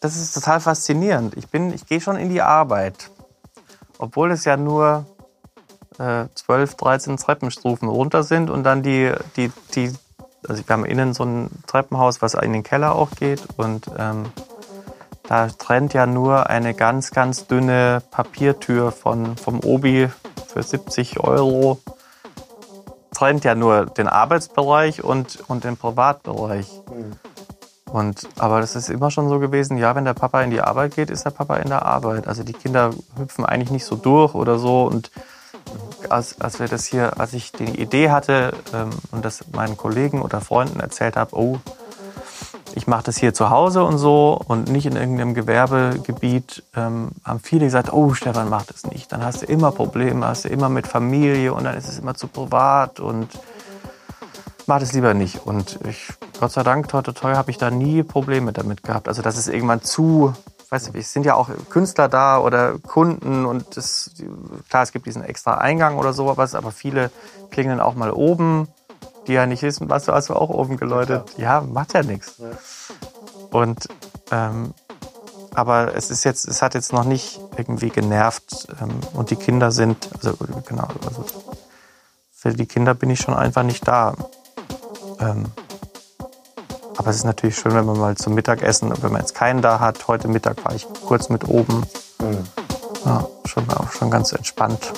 das ist total faszinierend. Ich, bin, ich gehe schon in die Arbeit, obwohl es ja nur äh, 12, 13 Treppenstufen runter sind und dann die, die, die, also wir haben innen so ein Treppenhaus, was in den Keller auch geht und ähm, da trennt ja nur eine ganz, ganz dünne Papiertür von, vom Obi für 70 Euro. Trennt ja nur den Arbeitsbereich und, und den Privatbereich. Mhm. Und, aber das ist immer schon so gewesen, ja, wenn der Papa in die Arbeit geht, ist der Papa in der Arbeit. Also die Kinder hüpfen eigentlich nicht so durch oder so. Und als, als wir das hier, als ich die Idee hatte ähm, und das meinen Kollegen oder Freunden erzählt habe, oh, ich mache das hier zu Hause und so und nicht in irgendeinem Gewerbegebiet, ähm, haben viele gesagt, oh, Stefan, mach das nicht. Dann hast du immer Probleme, hast du immer mit Familie und dann ist es immer zu privat und mach das lieber nicht. Und ich, Gott sei Dank, toi, toi, toi, habe ich da nie Probleme damit gehabt. Also, dass es irgendwann zu, weißt du, es sind ja auch Künstler da oder Kunden und das, klar, es gibt diesen extra Eingang oder sowas, aber viele klingeln auch mal oben die ja nicht wissen, was du hast du auch oben geläutet. Ja, macht ja nichts. Und ähm, aber es ist jetzt, es hat jetzt noch nicht irgendwie genervt ähm, und die Kinder sind, also genau, also für die Kinder bin ich schon einfach nicht da. Ähm, aber es ist natürlich schön, wenn man mal zum Mittagessen, wenn man jetzt keinen da hat. Heute Mittag war ich kurz mit oben. Mhm. Ja, schon, schon ganz entspannt.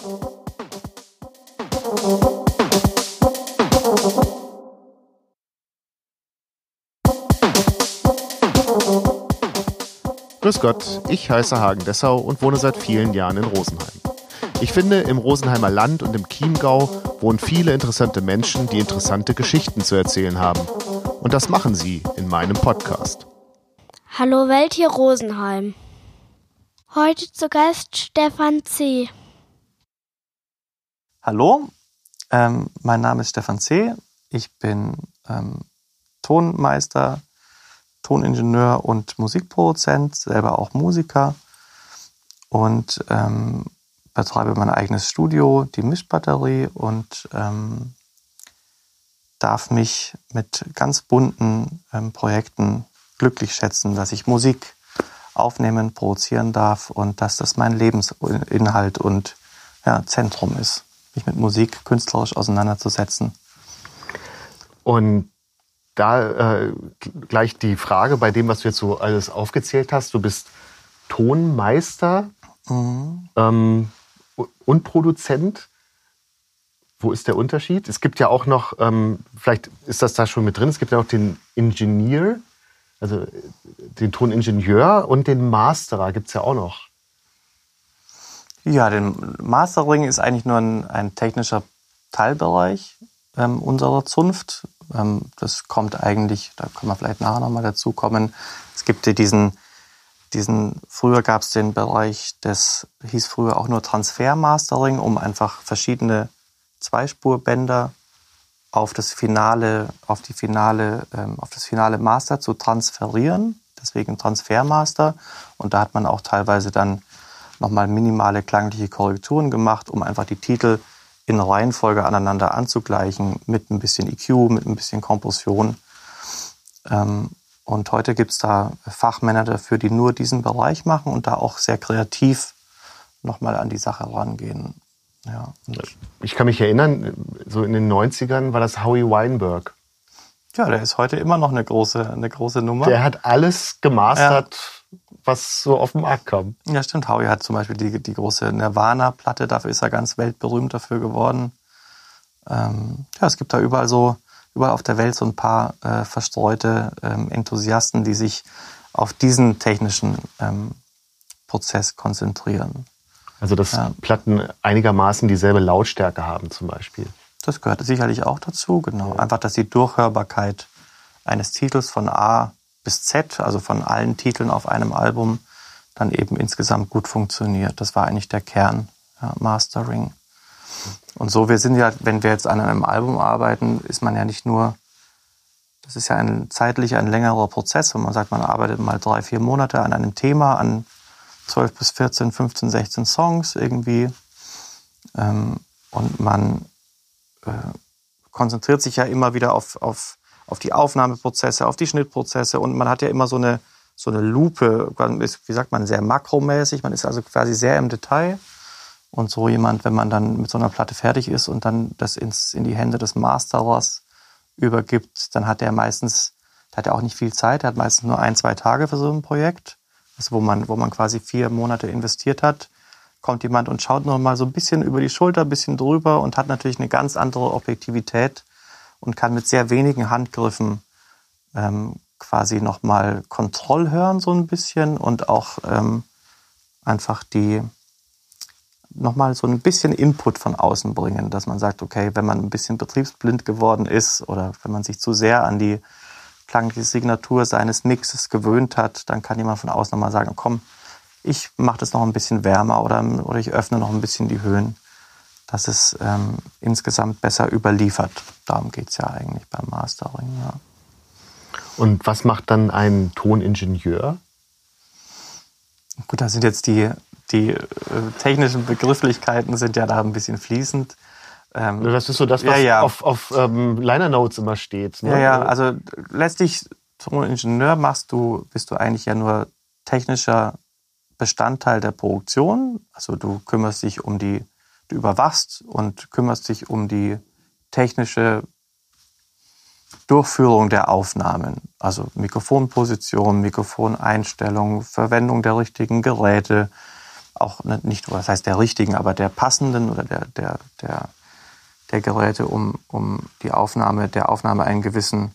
Grüß Gott, ich heiße Hagen Dessau und wohne seit vielen Jahren in Rosenheim. Ich finde, im Rosenheimer Land und im Chiemgau wohnen viele interessante Menschen, die interessante Geschichten zu erzählen haben. Und das machen sie in meinem Podcast. Hallo Welt hier Rosenheim. Heute zu Gast Stefan C. Hallo, ähm, mein Name ist Stefan C. Ich bin ähm, Tonmeister, Toningenieur und Musikproduzent, selber auch Musiker und ähm, betreibe mein eigenes Studio, die Mischbatterie und ähm, darf mich mit ganz bunten ähm, Projekten glücklich schätzen, dass ich Musik aufnehmen, produzieren darf und dass das mein Lebensinhalt und ja, Zentrum ist mich mit Musik künstlerisch auseinanderzusetzen. Und da äh, gleich die Frage bei dem, was du jetzt so alles aufgezählt hast. Du bist Tonmeister mhm. ähm, und Produzent. Wo ist der Unterschied? Es gibt ja auch noch, ähm, vielleicht ist das da schon mit drin, es gibt ja auch den Ingenieur, also den Toningenieur und den Masterer gibt es ja auch noch. Ja, den Mastering ist eigentlich nur ein, ein technischer Teilbereich ähm, unserer Zunft. Ähm, das kommt eigentlich, da können wir vielleicht nachher nochmal dazu kommen. Es gibt ja diesen, diesen, früher gab es den Bereich, das hieß früher auch nur Transfermastering, um einfach verschiedene Zweispurbänder auf das finale, auf die finale, ähm, auf das finale Master zu transferieren. Deswegen Transfermaster. Und da hat man auch teilweise dann nochmal minimale klangliche Korrekturen gemacht, um einfach die Titel in Reihenfolge aneinander anzugleichen, mit ein bisschen EQ, mit ein bisschen Kompression. Ähm, und heute gibt es da Fachmänner dafür, die nur diesen Bereich machen und da auch sehr kreativ nochmal an die Sache rangehen. Ja, ich kann mich erinnern, so in den 90ern war das Howie Weinberg. Ja, der ist heute immer noch eine große, eine große Nummer. Der hat alles gemastert. Ja was so auf den Markt kam. Ja, stimmt. Howie hat zum Beispiel die, die große Nirvana-Platte, dafür ist er ganz weltberühmt dafür geworden. Ähm, ja, es gibt da überall so, überall auf der Welt so ein paar äh, verstreute ähm, Enthusiasten, die sich auf diesen technischen ähm, Prozess konzentrieren. Also dass ja. Platten einigermaßen dieselbe Lautstärke haben zum Beispiel. Das gehört sicherlich auch dazu, genau. Ja. Einfach, dass die Durchhörbarkeit eines Titels von A bis Z, also von allen Titeln auf einem Album, dann eben insgesamt gut funktioniert. Das war eigentlich der Kern, ja, Mastering. Und so, wir sind ja, wenn wir jetzt an einem Album arbeiten, ist man ja nicht nur, das ist ja ein zeitlich ein längerer Prozess, wenn man sagt, man arbeitet mal drei, vier Monate an einem Thema, an 12 bis 14, 15, 16 Songs irgendwie. Ähm, und man äh, konzentriert sich ja immer wieder auf, auf auf die Aufnahmeprozesse, auf die Schnittprozesse und man hat ja immer so eine, so eine Lupe, wie sagt man, sehr makromäßig. Man ist also quasi sehr im Detail. Und so jemand, wenn man dann mit so einer Platte fertig ist und dann das ins, in die Hände des Masterers übergibt, dann hat er meistens, hat er auch nicht viel Zeit, er hat meistens nur ein, zwei Tage für so ein Projekt, also wo man, wo man quasi vier Monate investiert hat, kommt jemand und schaut noch mal so ein bisschen über die Schulter, ein bisschen drüber und hat natürlich eine ganz andere Objektivität und kann mit sehr wenigen Handgriffen ähm, quasi noch mal Kontroll hören so ein bisschen und auch ähm, einfach die nochmal so ein bisschen Input von außen bringen, dass man sagt, okay, wenn man ein bisschen betriebsblind geworden ist oder wenn man sich zu sehr an die klangliche Signatur seines Mixes gewöhnt hat, dann kann jemand von außen nochmal sagen, komm, ich mache das noch ein bisschen wärmer oder, oder ich öffne noch ein bisschen die Höhen, dass es ähm, insgesamt besser überliefert. Darum geht es ja eigentlich beim Mastering. Ja. Und was macht dann ein Toningenieur? Gut, da sind jetzt die die äh, technischen Begrifflichkeiten sind ja da ein bisschen fließend. Ähm, das ist so das, was ja, ja. auf, auf ähm, Liner Notes immer steht. Ne? Ja, ja, also letztlich zum Ingenieur machst du, bist du eigentlich ja nur technischer Bestandteil der Produktion. Also du kümmerst dich um die, du überwachst und kümmerst dich um die technische Durchführung der Aufnahmen. Also Mikrofonposition, Mikrofoneinstellung, Verwendung der richtigen Geräte, auch ne, nicht, was heißt der richtigen, aber der passenden oder der, der, der, der Geräte, um, um die Aufnahme, der Aufnahme einen gewissen,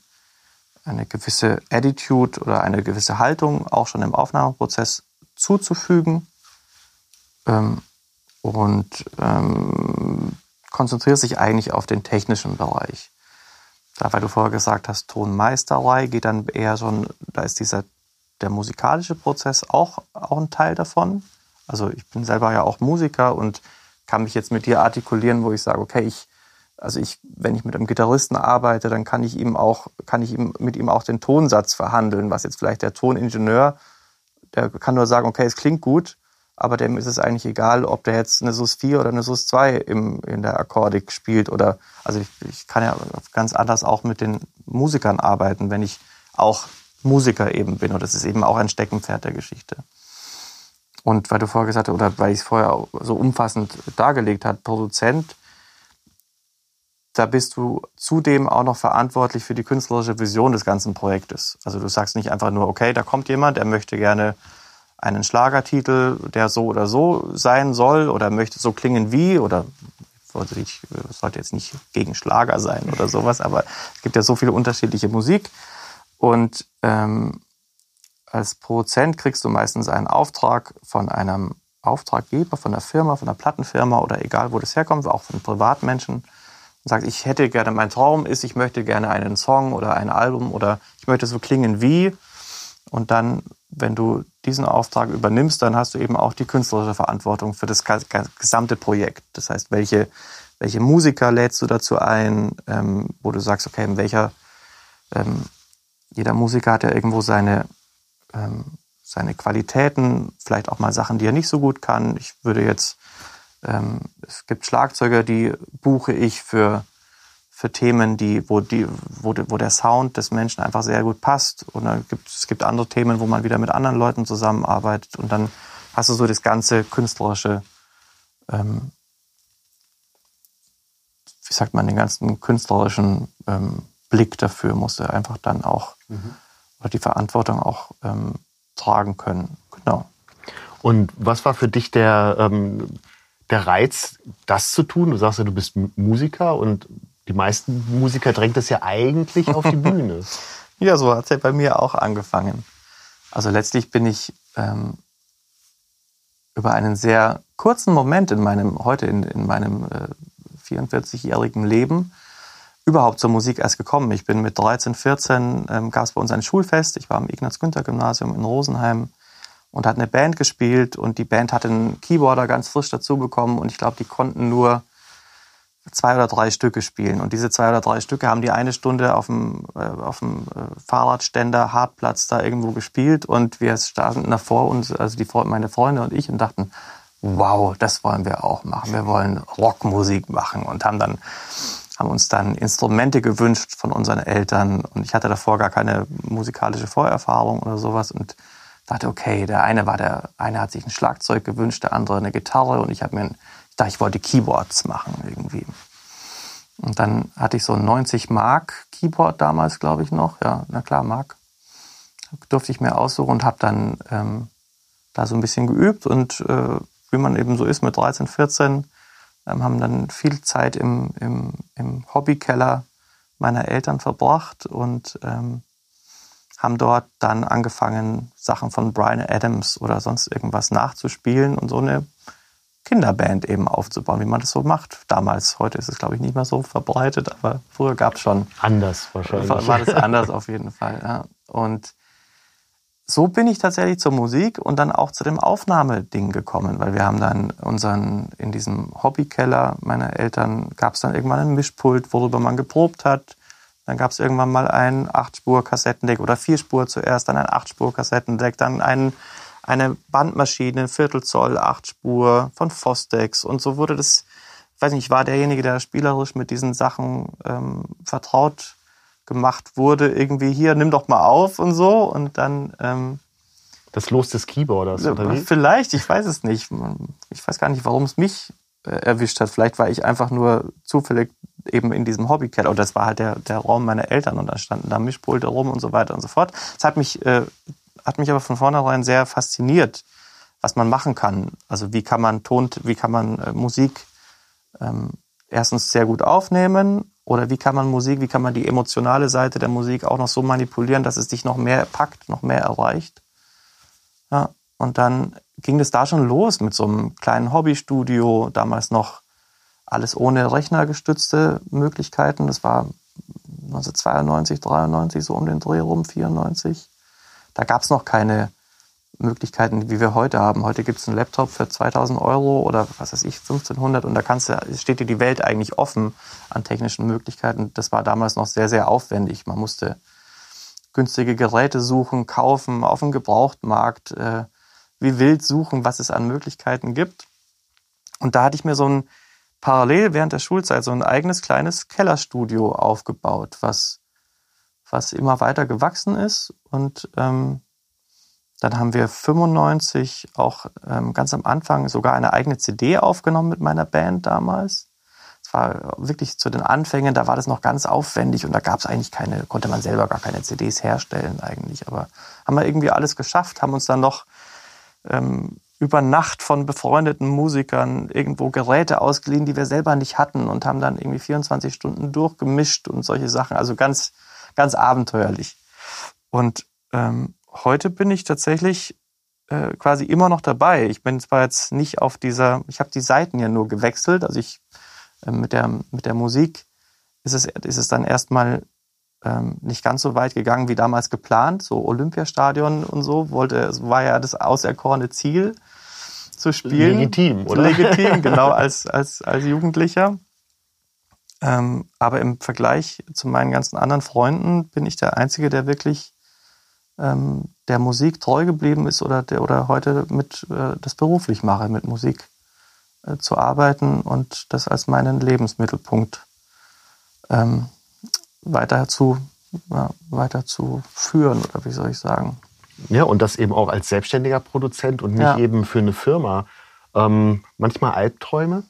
eine gewisse Attitude oder eine gewisse Haltung auch schon im Aufnahmeprozess zuzufügen. Ähm, und ähm, konzentriert sich eigentlich auf den technischen Bereich. Da, weil du vorher gesagt hast, Tonmeisterei geht dann eher schon, da ist dieser der musikalische Prozess auch, auch ein Teil davon. Also ich bin selber ja auch Musiker und kann mich jetzt mit dir artikulieren, wo ich sage, okay, ich, also ich, wenn ich mit einem Gitarristen arbeite, dann kann ich ihm auch, kann ich ihm, mit ihm auch den Tonsatz verhandeln, was jetzt vielleicht der Toningenieur, der kann nur sagen, okay, es klingt gut, aber dem ist es eigentlich egal, ob der jetzt eine SUS 4 oder eine SUS 2 im, in der Akkordik spielt oder, also ich, ich kann ja ganz anders auch mit den Musikern arbeiten, wenn ich auch Musiker eben bin und das ist eben auch ein Steckenpferd der Geschichte. Und weil du vorher gesagt hast, oder weil ich es vorher so umfassend dargelegt habe, Produzent, da bist du zudem auch noch verantwortlich für die künstlerische Vision des ganzen Projektes. Also du sagst nicht einfach nur, okay, da kommt jemand, der möchte gerne einen Schlagertitel, der so oder so sein soll oder möchte so klingen wie oder ich sollte jetzt nicht gegen Schlager sein oder sowas, aber es gibt ja so viele unterschiedliche Musik und ähm, als Produzent kriegst du meistens einen Auftrag von einem Auftraggeber, von der Firma, von der Plattenfirma oder egal, wo das herkommt, auch von Privatmenschen und sagst, ich hätte gerne, mein Traum ist, ich möchte gerne einen Song oder ein Album oder ich möchte so klingen wie. Und dann, wenn du diesen Auftrag übernimmst, dann hast du eben auch die künstlerische Verantwortung für das gesamte Projekt. Das heißt, welche, welche Musiker lädst du dazu ein, ähm, wo du sagst, okay, in welcher, ähm, jeder Musiker hat ja irgendwo seine ähm, seine Qualitäten, vielleicht auch mal Sachen, die er nicht so gut kann. Ich würde jetzt, ähm, es gibt Schlagzeuger, die buche ich für, für Themen, die, wo, die, wo, wo der Sound des Menschen einfach sehr gut passt. Und dann gibt es gibt andere Themen, wo man wieder mit anderen Leuten zusammenarbeitet. Und dann hast du so das ganze künstlerische, ähm, wie sagt man, den ganzen künstlerischen ähm, Blick dafür musst du einfach dann auch mhm oder die Verantwortung auch ähm, tragen können. Genau. Und was war für dich der, ähm, der Reiz, das zu tun? Du sagst ja, du bist Musiker und die meisten Musiker drängt es ja eigentlich auf die Bühne. ja, so hat es ja bei mir auch angefangen. Also letztlich bin ich ähm, über einen sehr kurzen Moment in meinem, heute in, in meinem äh, 44-jährigen Leben überhaupt zur Musik erst gekommen. Ich bin mit 13, 14, ähm, gab es bei uns ein Schulfest. Ich war am Ignaz-Günther-Gymnasium in Rosenheim und hat eine Band gespielt und die Band hatte einen Keyboarder ganz frisch dazu bekommen und ich glaube, die konnten nur zwei oder drei Stücke spielen. Und diese zwei oder drei Stücke haben die eine Stunde auf dem, äh, auf dem äh, Fahrradständer, Hartplatz da irgendwo gespielt und wir standen davor uns, also die, meine Freunde und ich und dachten, wow, das wollen wir auch machen. Wir wollen Rockmusik machen und haben dann haben uns dann Instrumente gewünscht von unseren Eltern und ich hatte davor gar keine musikalische Vorerfahrung oder sowas und dachte, okay, der eine war der eine hat sich ein Schlagzeug gewünscht, der andere eine Gitarre und ich habe mir ich dachte, ich wollte Keyboards machen irgendwie. Und dann hatte ich so ein 90 Mark Keyboard damals, glaube ich noch, ja, na klar, Mark. Durfte ich mir aussuchen und habe dann ähm, da so ein bisschen geübt und äh, wie man eben so ist mit 13, 14, ähm, haben dann viel Zeit im, im, im Hobbykeller meiner Eltern verbracht und ähm, haben dort dann angefangen, Sachen von Brian Adams oder sonst irgendwas nachzuspielen und so eine Kinderband eben aufzubauen, wie man das so macht. Damals, heute ist es, glaube ich, nicht mehr so verbreitet, aber früher gab es schon. Anders wahrscheinlich. War, war das anders auf jeden Fall. Ja. Und so bin ich tatsächlich zur Musik und dann auch zu dem Aufnahmeding gekommen, weil wir haben dann unseren, in diesem Hobbykeller meiner Eltern gab es dann irgendwann ein Mischpult, worüber man geprobt hat. Dann gab es irgendwann mal ein 8-Spur-Kassettendeck oder 4-Spur zuerst, dann ein 8-Spur-Kassettendeck, dann ein, eine Bandmaschine, Viertelzoll, 8-Spur von Fostex und so wurde das, ich weiß nicht, ich war derjenige, der spielerisch mit diesen Sachen ähm, vertraut gemacht wurde, irgendwie hier, nimm doch mal auf und so. Und dann. Ähm, das Los des Keyboarders, oder wie? Vielleicht, ich weiß es nicht. Ich weiß gar nicht, warum es mich äh, erwischt hat. Vielleicht war ich einfach nur zufällig eben in diesem Hobbykeller. Und das war halt der, der Raum meiner Eltern und da standen da Mischpulte rum und so weiter und so fort. Das hat mich, äh, hat mich aber von vornherein sehr fasziniert, was man machen kann. Also wie kann man Ton, wie kann man äh, Musik ähm, erstens sehr gut aufnehmen oder wie kann man Musik, wie kann man die emotionale Seite der Musik auch noch so manipulieren, dass es dich noch mehr packt, noch mehr erreicht? Ja, und dann ging es da schon los mit so einem kleinen Hobbystudio, damals noch alles ohne rechnergestützte Möglichkeiten. Das war 1992, 93, so um den Dreh rum, 94. Da gab es noch keine Möglichkeiten, wie wir heute haben. Heute gibt es einen Laptop für 2000 Euro oder was weiß ich, 1500 und da kannst du, steht dir die Welt eigentlich offen an technischen Möglichkeiten. Das war damals noch sehr, sehr aufwendig. Man musste günstige Geräte suchen, kaufen, auf dem Gebrauchtmarkt, äh, wie wild suchen, was es an Möglichkeiten gibt. Und da hatte ich mir so ein parallel während der Schulzeit so ein eigenes kleines Kellerstudio aufgebaut, was, was immer weiter gewachsen ist und ähm, dann haben wir 95 auch ähm, ganz am Anfang sogar eine eigene CD aufgenommen mit meiner Band damals. Es war wirklich zu den Anfängen, da war das noch ganz aufwendig und da gab es eigentlich keine, konnte man selber gar keine CDs herstellen eigentlich. Aber haben wir irgendwie alles geschafft, haben uns dann noch ähm, über Nacht von befreundeten Musikern irgendwo Geräte ausgeliehen, die wir selber nicht hatten und haben dann irgendwie 24 Stunden durchgemischt und solche Sachen. Also ganz, ganz abenteuerlich. Und ähm, heute bin ich tatsächlich äh, quasi immer noch dabei. Ich bin zwar jetzt nicht auf dieser, ich habe die Seiten ja nur gewechselt, also ich äh, mit, der, mit der Musik ist es, ist es dann erstmal ähm, nicht ganz so weit gegangen wie damals geplant. So Olympiastadion und so wollte, war ja das auserkorene Ziel zu spielen. Legitim, oder? Legitim, genau, als, als, als Jugendlicher. Ähm, aber im Vergleich zu meinen ganzen anderen Freunden bin ich der Einzige, der wirklich ähm, der Musik treu geblieben ist oder, der, oder heute mit äh, das beruflich mache, mit Musik äh, zu arbeiten und das als meinen Lebensmittelpunkt ähm, weiter zu ja, weiter zu führen oder wie soll ich sagen? Ja, und das eben auch als selbstständiger Produzent und nicht ja. eben für eine Firma. Ähm, manchmal Albträume.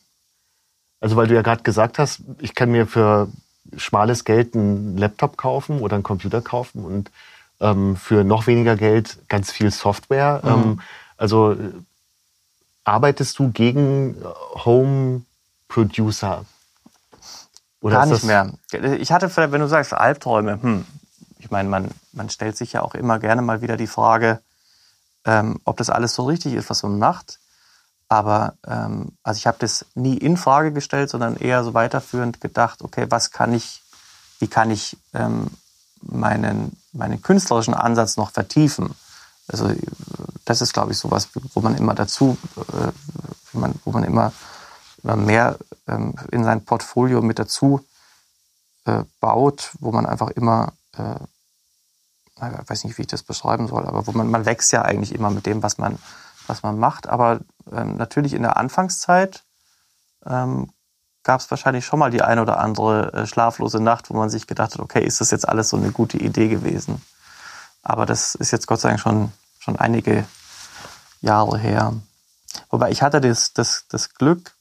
Also weil du ja gerade gesagt hast, ich kann mir für schmales Geld einen Laptop kaufen oder einen Computer kaufen und ähm, für noch weniger Geld ganz viel Software. Mhm. Ähm, also äh, arbeitest du gegen äh, Home Producer? Oder Gar nicht mehr. Ich hatte, wenn du sagst Albträume, hm, ich meine, man, man stellt sich ja auch immer gerne mal wieder die Frage, ähm, ob das alles so richtig ist, was man macht. Aber ähm, also ich habe das nie in Frage gestellt, sondern eher so weiterführend gedacht, okay, was kann ich, wie kann ich ähm, meinen, meinen künstlerischen Ansatz noch vertiefen. Also das ist, glaube ich, sowas, wo man immer dazu, äh, wo, man, wo man immer, immer mehr ähm, in sein Portfolio mit dazu äh, baut, wo man einfach immer, äh, ich weiß nicht, wie ich das beschreiben soll, aber wo man, man wächst ja eigentlich immer mit dem, was man, was man macht. Aber ähm, natürlich in der Anfangszeit ähm, gab es wahrscheinlich schon mal die eine oder andere äh, schlaflose Nacht, wo man sich gedacht hat, okay, ist das jetzt alles so eine gute Idee gewesen? Aber das ist jetzt Gott sei Dank schon, schon einige Jahre her. Wobei ich hatte das, das, das Glück,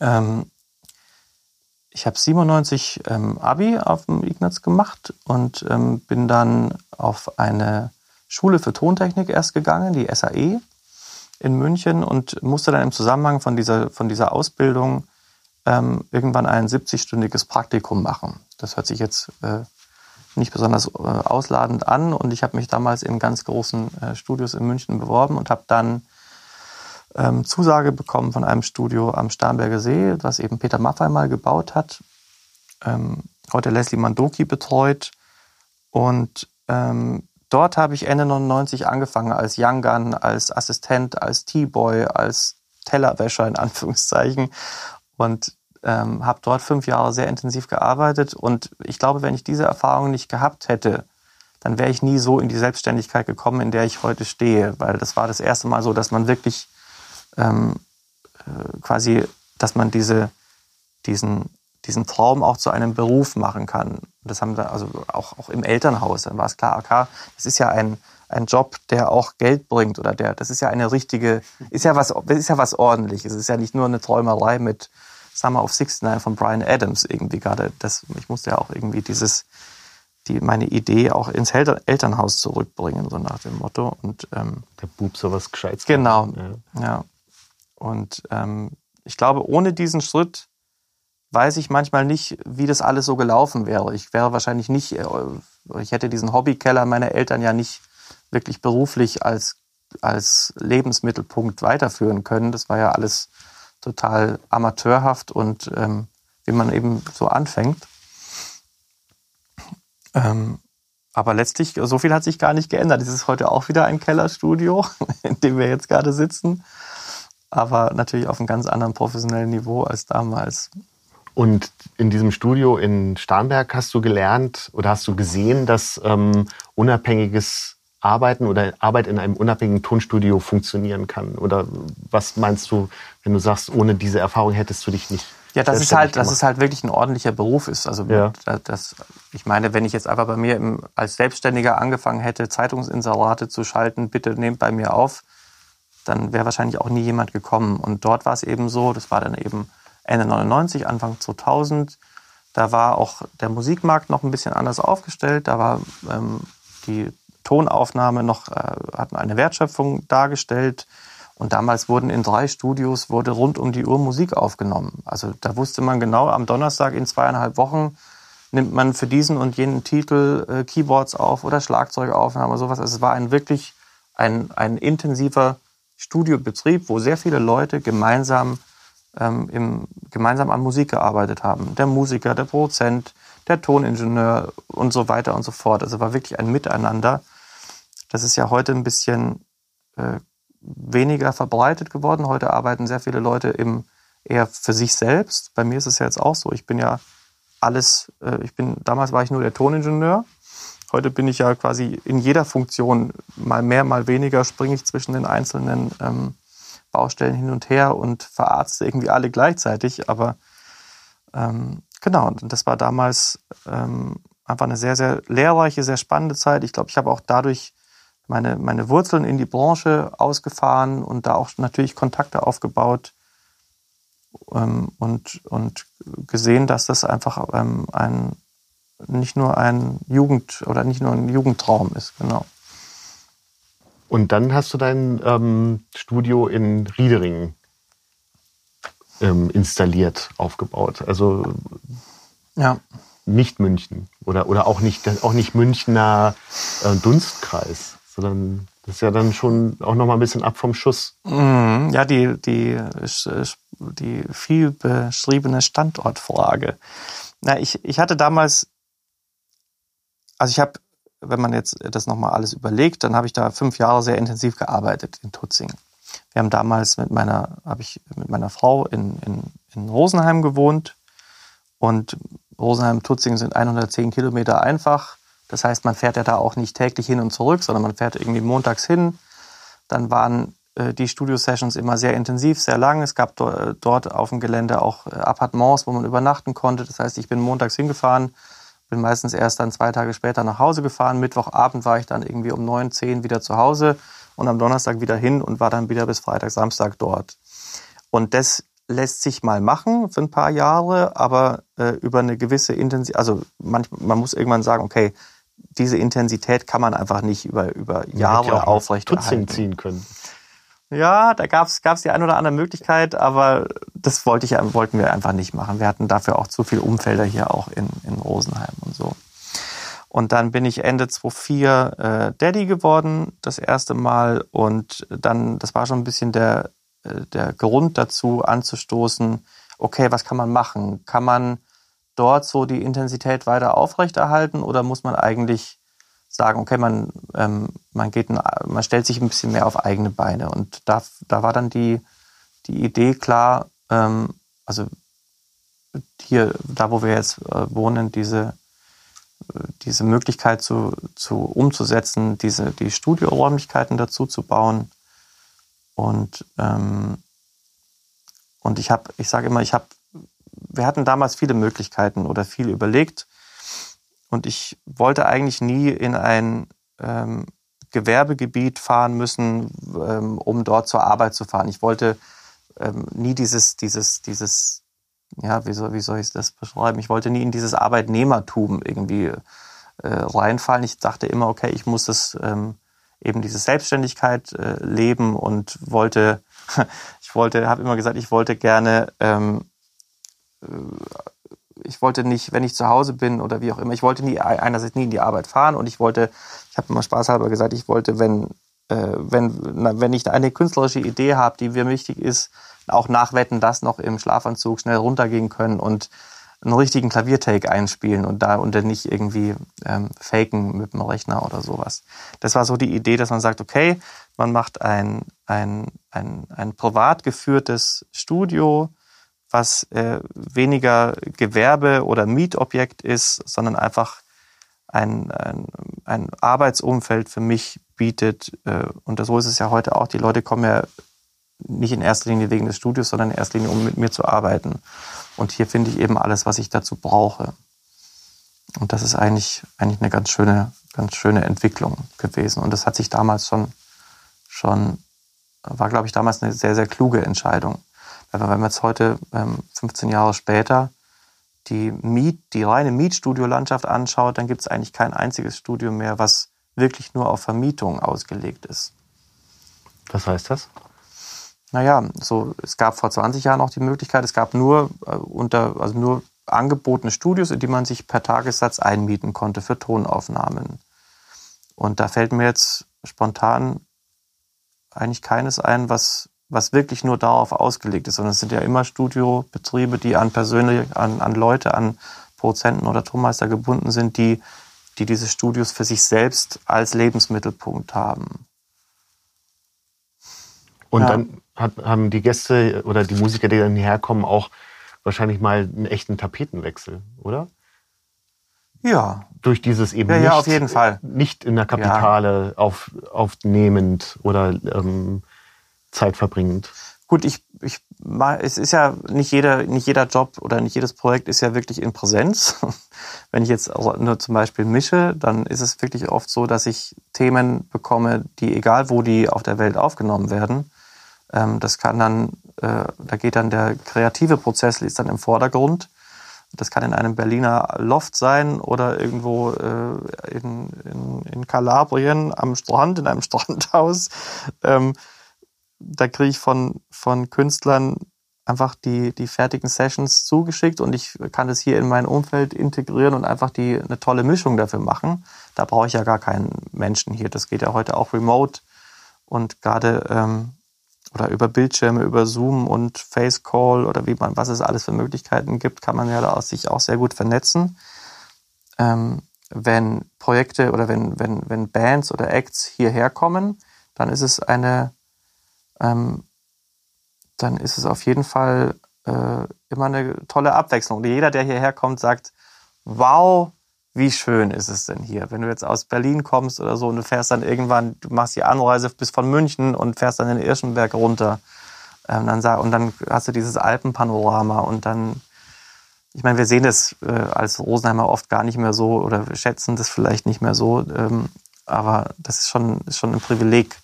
ähm, ich habe 97 ähm, Abi auf dem Ignaz gemacht und ähm, bin dann auf eine Schule für Tontechnik erst gegangen, die SAE in München und musste dann im Zusammenhang von dieser, von dieser Ausbildung ähm, irgendwann ein 70-stündiges Praktikum machen. Das hört sich jetzt äh, nicht besonders äh, ausladend an und ich habe mich damals in ganz großen äh, Studios in München beworben und habe dann ähm, Zusage bekommen von einem Studio am Starnberger See, das eben Peter Maffay mal gebaut hat, ähm, heute Leslie Mandoki betreut. Und ähm, dort habe ich Ende 99 angefangen als Young Gun, als Assistent, als T-Boy, als Tellerwäscher in Anführungszeichen. Und ähm, habe dort fünf Jahre sehr intensiv gearbeitet. Und ich glaube, wenn ich diese Erfahrung nicht gehabt hätte, dann wäre ich nie so in die Selbstständigkeit gekommen, in der ich heute stehe. Weil das war das erste Mal so, dass man wirklich ähm, äh, quasi, dass man diese, diesen, diesen Traum auch zu einem Beruf machen kann. Das haben wir also auch, auch im Elternhaus. Dann war es klar, okay, das ist ja ein, ein Job, der auch Geld bringt oder der, das ist ja eine richtige, ist ja was, ist ja was ordentliches. Es ist ja nicht nur eine Träumerei mit Summer of 69 von Brian Adams irgendwie gerade. Das, ich musste ja auch irgendwie dieses, die, meine Idee auch ins Elternhaus zurückbringen, so nach dem Motto. Und, ähm, Der Bub sowas Gescheites. Genau, ja. ja. Und ähm, ich glaube, ohne diesen Schritt weiß ich manchmal nicht, wie das alles so gelaufen wäre. Ich wäre wahrscheinlich nicht, äh, ich hätte diesen Hobbykeller meiner Eltern ja nicht wirklich beruflich als, als Lebensmittelpunkt weiterführen können. Das war ja alles total amateurhaft und ähm, wie man eben so anfängt. Ähm, aber letztlich, so viel hat sich gar nicht geändert. Es ist heute auch wieder ein Kellerstudio, in dem wir jetzt gerade sitzen aber natürlich auf einem ganz anderen professionellen Niveau als damals. Und in diesem Studio in Starnberg hast du gelernt oder hast du gesehen, dass ähm, unabhängiges Arbeiten oder Arbeit in einem unabhängigen Tonstudio funktionieren kann? Oder was meinst du, wenn du sagst, ohne diese Erfahrung hättest du dich nicht? Ja, das ist halt, dass es halt wirklich ein ordentlicher Beruf ist. Also ja. das, ich meine, wenn ich jetzt einfach bei mir im, als Selbstständiger angefangen hätte, Zeitungsinserate zu schalten, bitte nehmt bei mir auf, dann wäre wahrscheinlich auch nie jemand gekommen. Und dort war es eben so, das war dann eben Ende 99, Anfang 2000, da war auch der Musikmarkt noch ein bisschen anders aufgestellt. Da war ähm, die Tonaufnahme noch, äh, hatten eine Wertschöpfung dargestellt. Und damals wurden in drei Studios wurde rund um die Uhr Musik aufgenommen. Also da wusste man genau, am Donnerstag in zweieinhalb Wochen nimmt man für diesen und jenen Titel äh, Keyboards auf oder Schlagzeugaufnahme, sowas. Also es war ein wirklich ein, ein intensiver Studiobetrieb, wo sehr viele Leute gemeinsam, ähm, im, gemeinsam an Musik gearbeitet haben. Der Musiker, der Produzent, der Toningenieur und so weiter und so fort. Also war wirklich ein Miteinander. Das ist ja heute ein bisschen äh, weniger verbreitet geworden. Heute arbeiten sehr viele Leute im, eher für sich selbst. Bei mir ist es ja jetzt auch so. Ich bin ja alles, äh, ich bin, damals war ich nur der Toningenieur Heute bin ich ja quasi in jeder Funktion, mal mehr, mal weniger, springe ich zwischen den einzelnen ähm, Baustellen hin und her und verarzte irgendwie alle gleichzeitig. Aber ähm, genau, und das war damals ähm, einfach eine sehr, sehr lehrreiche, sehr spannende Zeit. Ich glaube, ich habe auch dadurch meine, meine Wurzeln in die Branche ausgefahren und da auch natürlich Kontakte aufgebaut ähm, und, und gesehen, dass das einfach ähm, ein, nicht nur ein Jugend oder nicht nur ein Jugendtraum ist, genau. Und dann hast du dein ähm, Studio in Riederingen ähm, installiert, aufgebaut. Also ja. nicht München oder, oder auch, nicht, auch nicht Münchner äh, Dunstkreis, sondern das ist ja dann schon auch noch mal ein bisschen ab vom Schuss. Mhm. Ja, die, die, die viel beschriebene Standortfrage. Na, ich, ich hatte damals also ich habe, wenn man jetzt das nochmal alles überlegt, dann habe ich da fünf Jahre sehr intensiv gearbeitet in Tutzing. Wir haben damals mit meiner, habe ich mit meiner Frau in, in, in Rosenheim gewohnt und Rosenheim und Tutzing sind 110 Kilometer einfach. Das heißt, man fährt ja da auch nicht täglich hin und zurück, sondern man fährt irgendwie montags hin. Dann waren äh, die Studio-Sessions immer sehr intensiv, sehr lang. Es gab do, dort auf dem Gelände auch äh, Appartements, wo man übernachten konnte. Das heißt, ich bin montags hingefahren, bin meistens erst dann zwei Tage später nach Hause gefahren. Mittwochabend war ich dann irgendwie um neun, zehn wieder zu Hause und am Donnerstag wieder hin und war dann wieder bis Freitag, Samstag dort. Und das lässt sich mal machen für ein paar Jahre, aber äh, über eine gewisse Intensität, also manchmal, man muss irgendwann sagen, okay, diese Intensität kann man einfach nicht über, über Jahre ja aufrechterhalten. ziehen können. Ja, da gab es die eine oder andere Möglichkeit, aber das wollte ich, wollten wir einfach nicht machen. Wir hatten dafür auch zu viele Umfelder hier auch in, in Rosenheim und so. Und dann bin ich Ende 2004 äh, Daddy geworden, das erste Mal. Und dann, das war schon ein bisschen der, äh, der Grund dazu, anzustoßen, okay, was kann man machen? Kann man dort so die Intensität weiter aufrechterhalten oder muss man eigentlich sagen, okay, man, ähm, man, geht man stellt sich ein bisschen mehr auf eigene Beine. Und da, da war dann die, die Idee klar, ähm, also hier, da wo wir jetzt äh, wohnen, diese, diese Möglichkeit zu, zu umzusetzen, diese, die Studioräumlichkeiten dazu zu bauen. Und, ähm, und ich habe, ich sage immer, ich habe, wir hatten damals viele Möglichkeiten oder viel überlegt und ich wollte eigentlich nie in ein ähm, Gewerbegebiet fahren müssen, ähm, um dort zur Arbeit zu fahren. Ich wollte ähm, nie dieses, dieses, dieses, ja, wie soll, wie soll ich das beschreiben? Ich wollte nie in dieses Arbeitnehmertum irgendwie äh, reinfallen. Ich dachte immer, okay, ich muss das ähm, eben diese Selbstständigkeit äh, leben und wollte, ich wollte, habe immer gesagt, ich wollte gerne ähm, äh, ich wollte nicht, wenn ich zu Hause bin oder wie auch immer, ich wollte nie einerseits nie in die Arbeit fahren und ich wollte, ich habe immer spaßhalber gesagt, ich wollte, wenn äh, wenn na, wenn ich eine künstlerische Idee habe, die mir wichtig ist, auch nachwetten, das noch im Schlafanzug schnell runtergehen können und einen richtigen Klaviertake einspielen und da und dann nicht irgendwie ähm, faken mit dem Rechner oder sowas. Das war so die Idee, dass man sagt, okay, man macht ein, ein, ein, ein privat geführtes Studio, was äh, weniger Gewerbe oder Mietobjekt ist, sondern einfach ein, ein, ein Arbeitsumfeld für mich bietet. Äh, und so ist es ja heute auch. Die Leute kommen ja nicht in erster Linie wegen des Studios, sondern in erster Linie, um mit mir zu arbeiten. Und hier finde ich eben alles, was ich dazu brauche. Und das ist eigentlich, eigentlich eine ganz schöne, ganz schöne Entwicklung gewesen. Und das hat sich damals schon, schon war, glaube ich, damals eine sehr, sehr kluge Entscheidung. Aber wenn man jetzt heute, ähm, 15 Jahre später, die Miet, die reine Mietstudiolandschaft anschaut, dann gibt es eigentlich kein einziges Studio mehr, was wirklich nur auf Vermietung ausgelegt ist. Was heißt das? Naja, so, es gab vor 20 Jahren auch die Möglichkeit, es gab nur äh, unter, also nur angebotene Studios, in die man sich per Tagessatz einmieten konnte für Tonaufnahmen. Und da fällt mir jetzt spontan eigentlich keines ein, was was wirklich nur darauf ausgelegt ist, sondern es sind ja immer Studiobetriebe, die an persönlich, an, an Leute, an Produzenten oder Tonmeister gebunden sind, die, die diese Studios für sich selbst als Lebensmittelpunkt haben. Und ja. dann hat, haben die Gäste oder die Musiker, die dann hierher kommen, auch wahrscheinlich mal einen echten Tapetenwechsel, oder? Ja. Durch dieses eben ja, nicht, ja, auf jeden Fall. nicht in der Kapitale auf, aufnehmend oder ähm, zeitverbringend? Gut, ich, ich, es ist ja nicht jeder, nicht jeder Job oder nicht jedes Projekt ist ja wirklich in Präsenz. Wenn ich jetzt nur zum Beispiel mische, dann ist es wirklich oft so, dass ich Themen bekomme, die egal wo die auf der Welt aufgenommen werden, ähm, das kann dann, äh, da geht dann der kreative Prozess ist dann im Vordergrund. Das kann in einem Berliner Loft sein oder irgendwo äh, in, in, in Kalabrien am Strand, in einem Strandhaus. Da kriege ich von, von Künstlern einfach die, die fertigen Sessions zugeschickt und ich kann das hier in mein Umfeld integrieren und einfach die, eine tolle Mischung dafür machen. Da brauche ich ja gar keinen Menschen hier. Das geht ja heute auch remote und gerade ähm, oder über Bildschirme, über Zoom und Face Call oder wie man, was es alles für Möglichkeiten gibt, kann man ja da sich auch sehr gut vernetzen. Ähm, wenn Projekte oder wenn, wenn, wenn Bands oder Acts hierher kommen, dann ist es eine ähm, dann ist es auf jeden Fall äh, immer eine tolle Abwechslung. Und jeder, der hierher kommt, sagt, wow, wie schön ist es denn hier? Wenn du jetzt aus Berlin kommst oder so und du fährst dann irgendwann, du machst die Anreise bis von München und fährst dann in den Irschenberg runter. Ähm, dann sag, und dann hast du dieses Alpenpanorama und dann, ich meine, wir sehen das äh, als Rosenheimer oft gar nicht mehr so oder wir schätzen das vielleicht nicht mehr so, ähm, aber das ist schon, ist schon ein Privileg,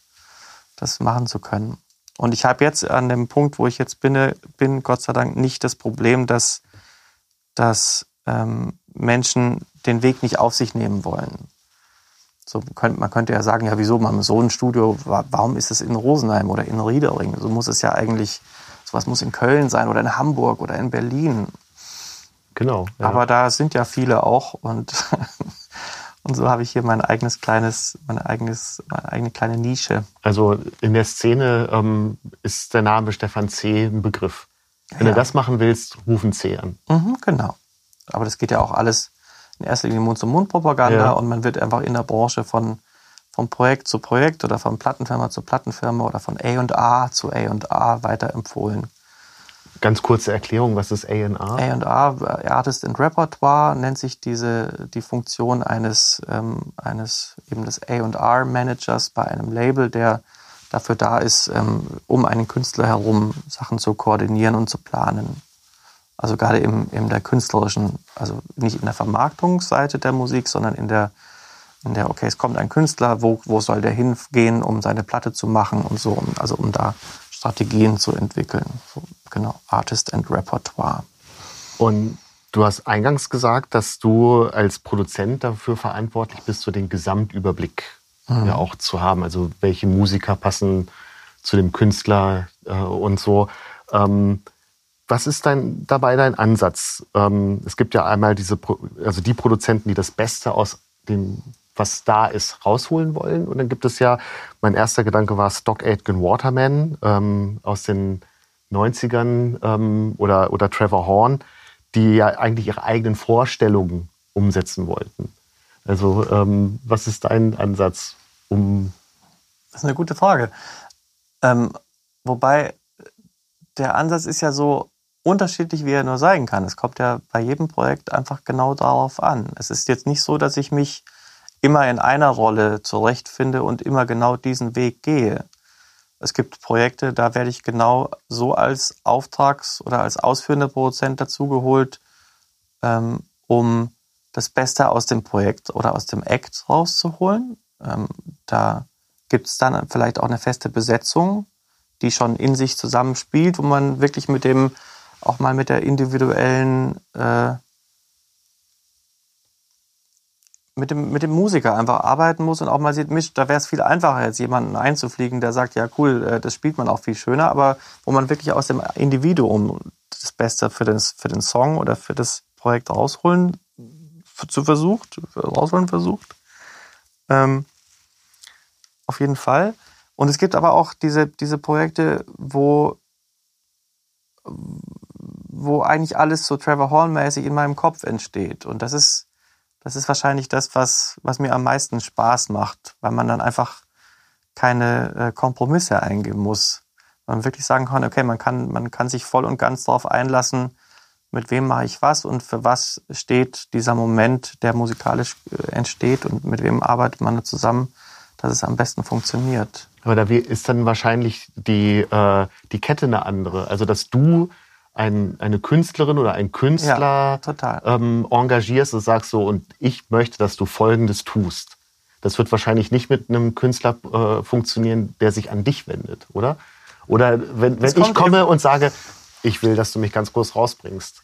das machen zu können. Und ich habe jetzt an dem Punkt, wo ich jetzt bin, bin Gott sei Dank nicht das Problem, dass, dass ähm, Menschen den Weg nicht auf sich nehmen wollen. So könnte, man könnte ja sagen, ja, wieso, man so ein Studio, warum ist es in Rosenheim oder in Riedering? So muss es ja eigentlich, sowas muss in Köln sein oder in Hamburg oder in Berlin. Genau. Ja. Aber da sind ja viele auch und, und so habe ich hier mein eigenes kleines, meine eigenes, meine eigene kleine Nische. Also in der Szene ähm, ist der Name Stefan C. ein Begriff. Wenn ja. du das machen willst, rufen C an. Mhm, genau. Aber das geht ja auch alles in erster Linie Mund-zu-Mund-Propaganda ja. und man wird einfach in der Branche von, von Projekt zu Projekt oder von Plattenfirma zu Plattenfirma oder von A&A zu A&A weiterempfohlen. Ganz kurze Erklärung, was ist A&A? A&A, Artist and Repertoire, nennt sich diese, die Funktion eines, ähm, eines eben des A&R-Managers bei einem Label, der dafür da ist, ähm, um einen Künstler herum Sachen zu koordinieren und zu planen. Also gerade im, in der künstlerischen, also nicht in der Vermarktungsseite der Musik, sondern in der, in der, okay, es kommt ein Künstler, wo, wo soll der hingehen, um seine Platte zu machen und so, also um da Strategien zu entwickeln. Genau, Artist and Repertoire. Und du hast eingangs gesagt, dass du als Produzent dafür verantwortlich bist, so den Gesamtüberblick mhm. ja auch zu haben. Also welche Musiker passen zu dem Künstler äh, und so. Ähm, was ist dein, dabei dein Ansatz? Ähm, es gibt ja einmal diese, also die Produzenten, die das Beste aus dem, was da ist, rausholen wollen. Und dann gibt es ja, mein erster Gedanke war Stock Aitken Waterman ähm, aus den 90ern ähm, oder, oder Trevor Horn, die ja eigentlich ihre eigenen Vorstellungen umsetzen wollten. Also ähm, was ist dein Ansatz, um... Das ist eine gute Frage. Ähm, wobei der Ansatz ist ja so, unterschiedlich wie er nur sein kann. Es kommt ja bei jedem Projekt einfach genau darauf an. Es ist jetzt nicht so, dass ich mich immer in einer Rolle zurechtfinde und immer genau diesen Weg gehe. Es gibt Projekte, da werde ich genau so als Auftrags- oder als ausführender Produzent dazugeholt, ähm, um das Beste aus dem Projekt oder aus dem Act rauszuholen. Ähm, da gibt es dann vielleicht auch eine feste Besetzung, die schon in sich zusammenspielt, wo man wirklich mit dem auch mal mit der individuellen, äh, mit, dem, mit dem Musiker einfach arbeiten muss und auch mal sieht, Mensch, da wäre es viel einfacher, jetzt jemanden einzufliegen, der sagt, ja cool, äh, das spielt man auch viel schöner, aber wo man wirklich aus dem Individuum das Beste für den, für den Song oder für das Projekt rausholen zu versucht, rausholen versucht. Ähm, auf jeden Fall. Und es gibt aber auch diese, diese Projekte, wo wo eigentlich alles so Trevor Hall-mäßig in meinem Kopf entsteht. Und das ist, das ist wahrscheinlich das, was, was mir am meisten Spaß macht, weil man dann einfach keine äh, Kompromisse eingehen muss. Man wirklich sagen kann, okay, man kann, man kann sich voll und ganz darauf einlassen, mit wem mache ich was und für was steht dieser Moment, der musikalisch äh, entsteht und mit wem arbeitet man zusammen, dass es am besten funktioniert. Aber da ist dann wahrscheinlich die, äh, die Kette eine andere. Also, dass du ein, eine Künstlerin oder ein Künstler ja, ähm, engagierst und sagst so, und ich möchte, dass du Folgendes tust. Das wird wahrscheinlich nicht mit einem Künstler äh, funktionieren, der sich an dich wendet, oder? Oder wenn, wenn ich komme und sage, ich will, dass du mich ganz groß rausbringst.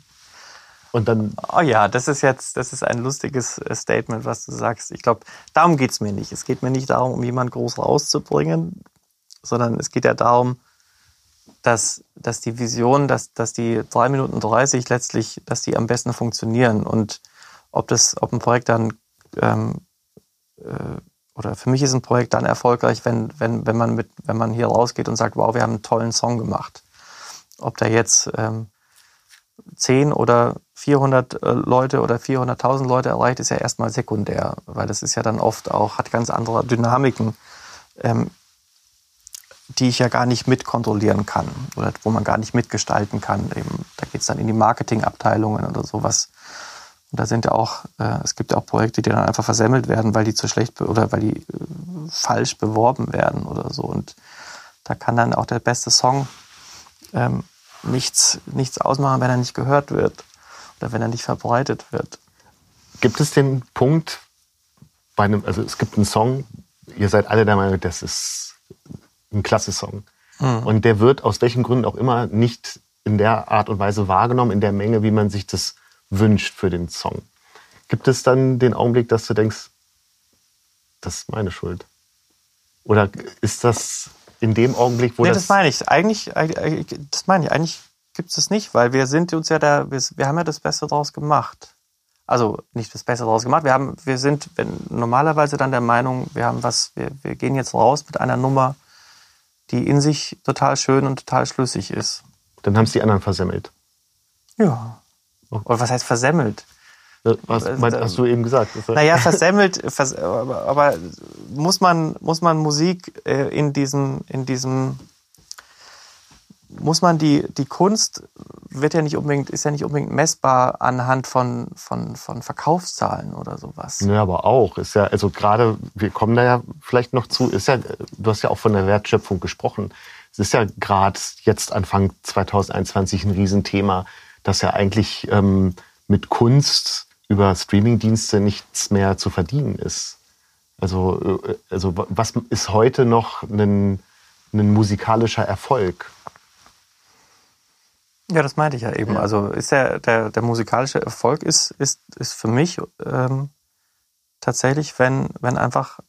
Und dann. Oh ja, das ist jetzt, das ist ein lustiges äh, Statement, was du sagst. Ich glaube, darum geht's mir nicht. Es geht mir nicht darum, um jemanden groß rauszubringen, sondern es geht ja darum, dass, dass die Vision, dass, dass die drei Minuten 30 letztlich, dass die am besten funktionieren. Und ob das, ob ein Projekt dann ähm, äh, oder für mich ist ein Projekt dann erfolgreich, wenn, wenn, wenn man mit, wenn man hier rausgeht und sagt, wow, wir haben einen tollen Song gemacht. Ob da jetzt ähm, 10 oder 400 äh, Leute oder 400.000 Leute erreicht, ist ja erstmal sekundär, weil das ist ja dann oft auch, hat ganz andere Dynamiken. Ähm, die ich ja gar nicht mitkontrollieren kann oder wo man gar nicht mitgestalten kann. Eben, da geht es dann in die Marketingabteilungen oder sowas. Und da sind ja auch, äh, es gibt ja auch Projekte, die dann einfach versemmelt werden, weil die zu schlecht oder weil die äh, falsch beworben werden oder so. Und da kann dann auch der beste Song ähm, nichts, nichts ausmachen, wenn er nicht gehört wird oder wenn er nicht verbreitet wird. Gibt es den Punkt, bei einem, also es gibt einen Song, ihr seid alle der Meinung, das ist ein klasse Song. Mhm. Und der wird aus welchen Gründen auch immer nicht in der Art und Weise wahrgenommen, in der Menge, wie man sich das wünscht für den Song. Gibt es dann den Augenblick, dass du denkst, das ist meine Schuld? Oder ist das in dem Augenblick, wo nee, das... das meine ich. Eigentlich, das meine ich. Eigentlich gibt es das nicht, weil wir sind uns ja da, wir, wir haben ja das Beste draus gemacht. Also nicht das Beste draus gemacht. Wir haben, wir sind normalerweise dann der Meinung, wir haben was, wir, wir gehen jetzt raus mit einer Nummer, die in sich total schön und total schlüssig ist. Dann haben es die anderen versemmelt. Ja. Oder was heißt versemmelt? Was mein, hast du eben gesagt? Naja, versemmelt, vers aber, aber, muss man, muss man Musik äh, in diesem, in diesem, muss man die, die Kunst wird ja nicht unbedingt, ist ja nicht unbedingt messbar anhand von, von, von Verkaufszahlen oder sowas. Ja, aber auch. Ist ja, also gerade, wir kommen da ja vielleicht noch zu, ist ja, du hast ja auch von der Wertschöpfung gesprochen. Es ist ja gerade jetzt Anfang 2021 ein Riesenthema, dass ja eigentlich ähm, mit Kunst über Streamingdienste nichts mehr zu verdienen ist. Also, äh, also was ist heute noch ein, ein musikalischer Erfolg? Ja, das meinte ich ja eben. Ja. Also ist der, der, der musikalische Erfolg ist, ist, ist für mich ähm, tatsächlich, wenn, wenn einfach,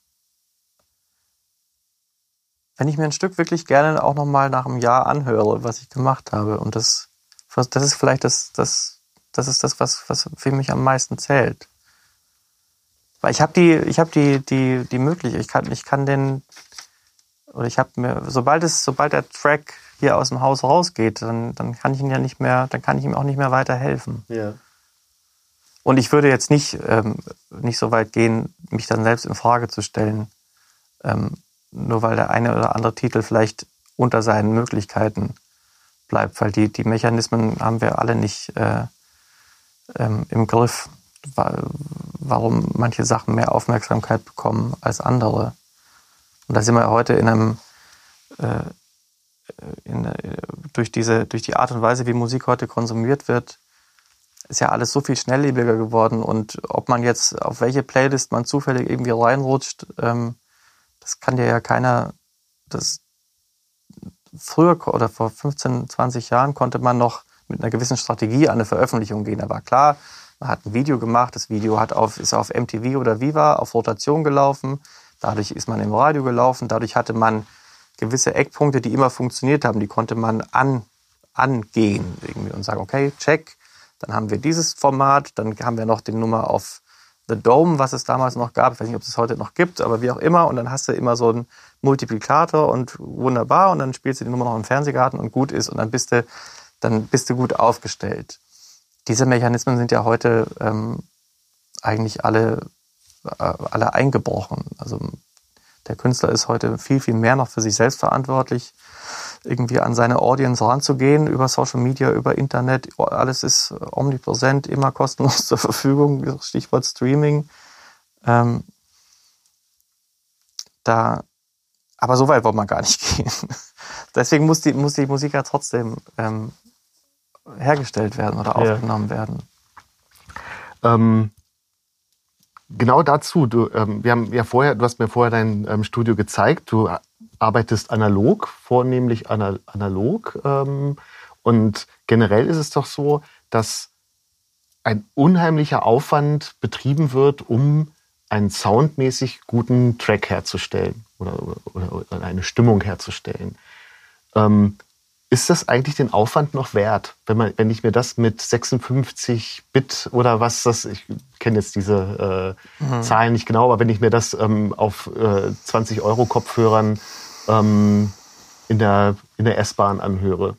wenn ich mir ein Stück wirklich gerne auch nochmal nach einem Jahr anhöre, was ich gemacht habe. Und das, das ist vielleicht das, das, das ist das, was, was für mich am meisten zählt. Weil ich habe die, ich habe die, die, die Möglichkeit, ich kann, ich kann den, oder ich habe mir, sobald es, sobald der Track hier aus dem Haus rausgeht, dann, dann kann ich ihn ja nicht mehr, dann kann ich ihm auch nicht mehr weiterhelfen. Ja. Und ich würde jetzt nicht, ähm, nicht so weit gehen, mich dann selbst in Frage zu stellen, ähm, nur weil der eine oder andere Titel vielleicht unter seinen Möglichkeiten bleibt, weil die, die Mechanismen haben wir alle nicht äh, ähm, im Griff, warum manche Sachen mehr Aufmerksamkeit bekommen als andere. Und da sind wir heute in einem, äh, in, äh, durch, diese, durch die Art und Weise, wie Musik heute konsumiert wird, ist ja alles so viel schnelllebiger geworden. Und ob man jetzt auf welche Playlist man zufällig irgendwie reinrutscht, ähm, das kann dir ja keiner. Das, früher oder vor 15, 20 Jahren konnte man noch mit einer gewissen Strategie an eine Veröffentlichung gehen. Da war klar, man hat ein Video gemacht, das Video hat auf, ist auf MTV oder Viva auf Rotation gelaufen, dadurch ist man im Radio gelaufen, dadurch hatte man gewisse Eckpunkte, die immer funktioniert haben, die konnte man an, angehen irgendwie und sagen, okay, check, dann haben wir dieses Format, dann haben wir noch die Nummer auf The Dome, was es damals noch gab. Ich weiß nicht, ob es es heute noch gibt, aber wie auch immer. Und dann hast du immer so einen Multiplikator und wunderbar. Und dann spielst du die Nummer noch im Fernsehgarten und gut ist. Und dann bist du dann bist du gut aufgestellt. Diese Mechanismen sind ja heute ähm, eigentlich alle, äh, alle eingebrochen. Also der Künstler ist heute viel, viel mehr noch für sich selbst verantwortlich, irgendwie an seine Audience ranzugehen, über Social Media, über Internet. Alles ist omnipräsent, immer kostenlos zur Verfügung, Stichwort Streaming. Ähm, da, aber so weit wollen wir gar nicht gehen. Deswegen muss die, muss die Musik ja trotzdem ähm, hergestellt werden oder aufgenommen ja. werden. Ähm, genau dazu, du, ähm, wir haben ja vorher, du hast mir vorher dein ähm, Studio gezeigt, du arbeitest analog, vornehmlich anal analog. Ähm, und generell ist es doch so, dass ein unheimlicher Aufwand betrieben wird, um einen soundmäßig guten Track herzustellen oder, oder, oder eine Stimmung herzustellen. Ähm, ist das eigentlich den Aufwand noch wert, wenn, man, wenn ich mir das mit 56 Bit oder was das, ich kenne jetzt diese äh, mhm. Zahlen nicht genau, aber wenn ich mir das ähm, auf äh, 20 Euro Kopfhörern ähm, in der, in der S-Bahn anhöre?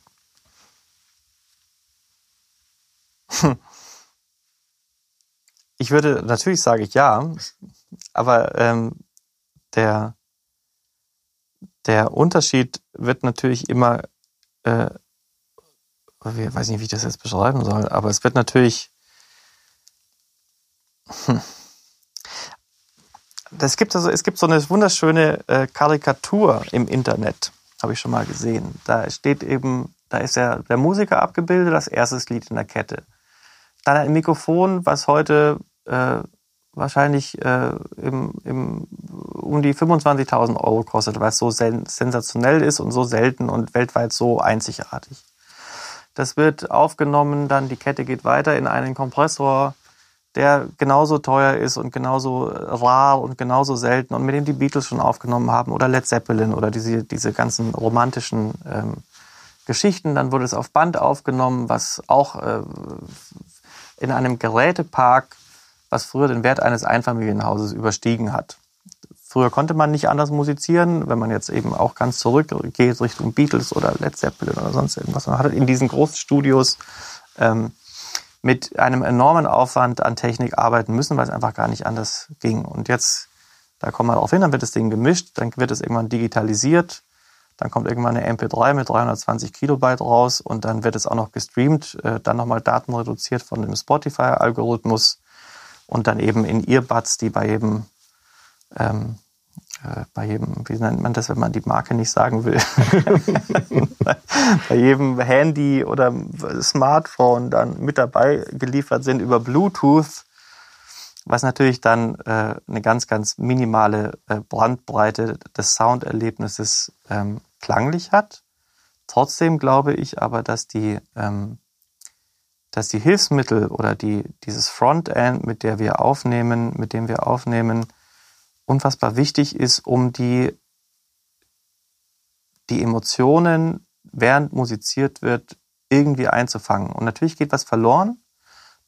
Ich würde, natürlich sage ich ja, aber ähm, der, der Unterschied wird natürlich immer äh, ich weiß nicht, wie ich das jetzt beschreiben soll, aber es wird natürlich, Hm. Das gibt also, es gibt so eine wunderschöne äh, Karikatur im Internet, habe ich schon mal gesehen. Da steht eben, da ist der, der Musiker abgebildet, das erste Glied in der Kette. Dann ein Mikrofon, was heute äh, wahrscheinlich äh, im, im, um die 25.000 Euro kostet, weil es so sen sensationell ist und so selten und weltweit so einzigartig. Das wird aufgenommen, dann die Kette geht weiter in einen Kompressor, der genauso teuer ist und genauso rar und genauso selten und mit dem die Beatles schon aufgenommen haben oder Led Zeppelin oder diese, diese ganzen romantischen ähm, Geschichten. Dann wurde es auf Band aufgenommen, was auch äh, in einem Gerätepark, was früher den Wert eines Einfamilienhauses überstiegen hat. Früher konnte man nicht anders musizieren, wenn man jetzt eben auch ganz zurückgeht Richtung Beatles oder Led Zeppelin oder sonst irgendwas. Man hat in diesen großen Studios ähm, mit einem enormen Aufwand an Technik arbeiten müssen, weil es einfach gar nicht anders ging. Und jetzt, da kommen wir darauf hin, dann wird das Ding gemischt, dann wird es irgendwann digitalisiert, dann kommt irgendwann eine MP3 mit 320 Kilobyte raus und dann wird es auch noch gestreamt, äh, dann nochmal Daten reduziert von dem Spotify-Algorithmus und dann eben in Earbuds, die bei jedem ähm, äh, bei jedem, wie nennt man das, wenn man die Marke nicht sagen will, bei jedem Handy oder Smartphone dann mit dabei geliefert sind über Bluetooth, was natürlich dann äh, eine ganz, ganz minimale äh, Brandbreite des Sounderlebnisses ähm, klanglich hat. Trotzdem glaube ich aber, dass die, ähm, dass die Hilfsmittel oder die, dieses Frontend, mit der wir aufnehmen, mit dem wir aufnehmen, unfassbar wichtig ist, um die, die Emotionen, während musiziert wird, irgendwie einzufangen. Und natürlich geht was verloren.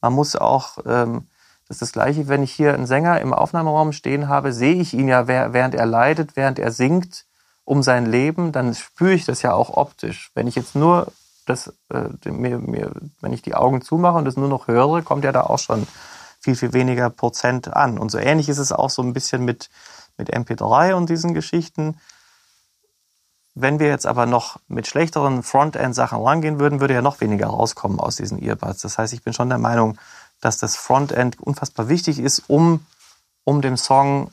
Man muss auch, ähm, das ist das Gleiche, wenn ich hier einen Sänger im Aufnahmeraum stehen habe, sehe ich ihn ja, während er leidet, während er singt um sein Leben, dann spüre ich das ja auch optisch. Wenn ich jetzt nur das, äh, mir, mir, wenn ich die Augen zumache und das nur noch höre, kommt ja da auch schon viel, viel weniger Prozent an. Und so ähnlich ist es auch so ein bisschen mit, mit MP3 und diesen Geschichten. Wenn wir jetzt aber noch mit schlechteren Frontend-Sachen rangehen würden, würde ja noch weniger rauskommen aus diesen Earbuds. Das heißt, ich bin schon der Meinung, dass das Frontend unfassbar wichtig ist, um, um dem Song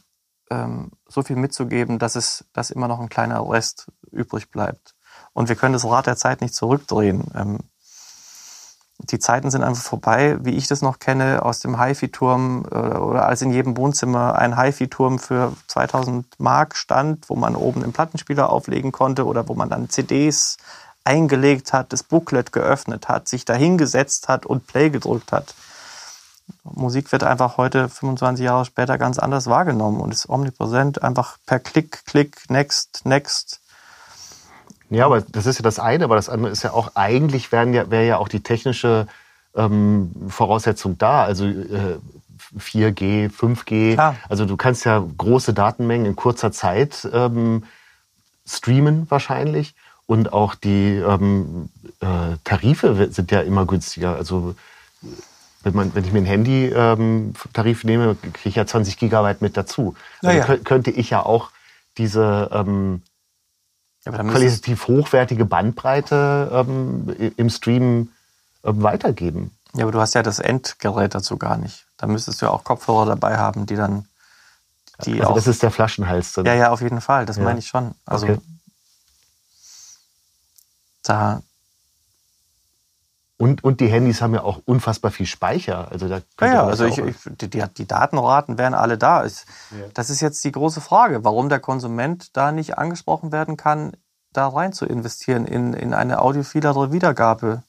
ähm, so viel mitzugeben, dass es dass immer noch ein kleiner Rest übrig bleibt. Und wir können das Rad der Zeit nicht zurückdrehen. Ähm, die Zeiten sind einfach vorbei, wie ich das noch kenne, aus dem HiFi-Turm äh, oder als in jedem Wohnzimmer ein HiFi-Turm für 2000 Mark stand, wo man oben einen Plattenspieler auflegen konnte oder wo man dann CDs eingelegt hat, das Booklet geöffnet hat, sich dahingesetzt hat und Play gedrückt hat. Musik wird einfach heute, 25 Jahre später, ganz anders wahrgenommen und ist omnipräsent, einfach per Klick, Klick, Next, Next ja, aber das ist ja das eine, aber das andere ist ja auch, eigentlich wären ja, wäre ja auch die technische ähm, Voraussetzung da. Also äh, 4G, 5G. Klar. Also du kannst ja große Datenmengen in kurzer Zeit ähm, streamen wahrscheinlich. Und auch die ähm, äh, Tarife sind ja immer günstiger. Also wenn, man, wenn ich mir einen Handy-Tarif ähm, nehme, kriege ich ja 20 Gigabyte mit dazu. Also ja. könnte ich ja auch diese ähm, ja, qualitativ hochwertige Bandbreite ähm, im Stream ähm, weitergeben. Ja, aber du hast ja das Endgerät dazu gar nicht. Da müsstest du ja auch Kopfhörer dabei haben, die dann. Die also auch, das ist der Flaschenhals dann. Ja, ja, auf jeden Fall. Das ja. meine ich schon. Also okay. da. Und, und die Handys haben ja auch unfassbar viel Speicher. Also da ja, ja also ich, ich, die, die, Datenraten wären alle da. Ich, ja. Das ist jetzt die große Frage, warum der Konsument da nicht angesprochen werden kann, da rein zu investieren in, in eine audiophilere Wiedergabe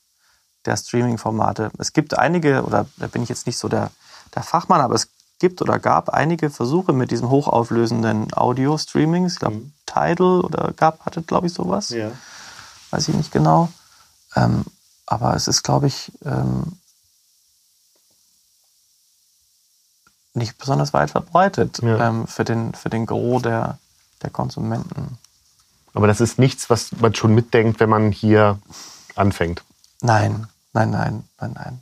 der Streaming-Formate. Es gibt einige, oder da bin ich jetzt nicht so der, der Fachmann, aber es gibt oder gab einige Versuche mit diesem hochauflösenden Audio-Streaming. Ich glaube, mhm. Tidal oder gab, hatte, glaube ich, sowas. Ja. Weiß ich nicht genau. Ähm, aber es ist, glaube ich, ähm, nicht besonders weit verbreitet ja. ähm, für, den, für den Gros der, der Konsumenten. Aber das ist nichts, was man schon mitdenkt, wenn man hier anfängt. Nein, nein, nein, nein, nein.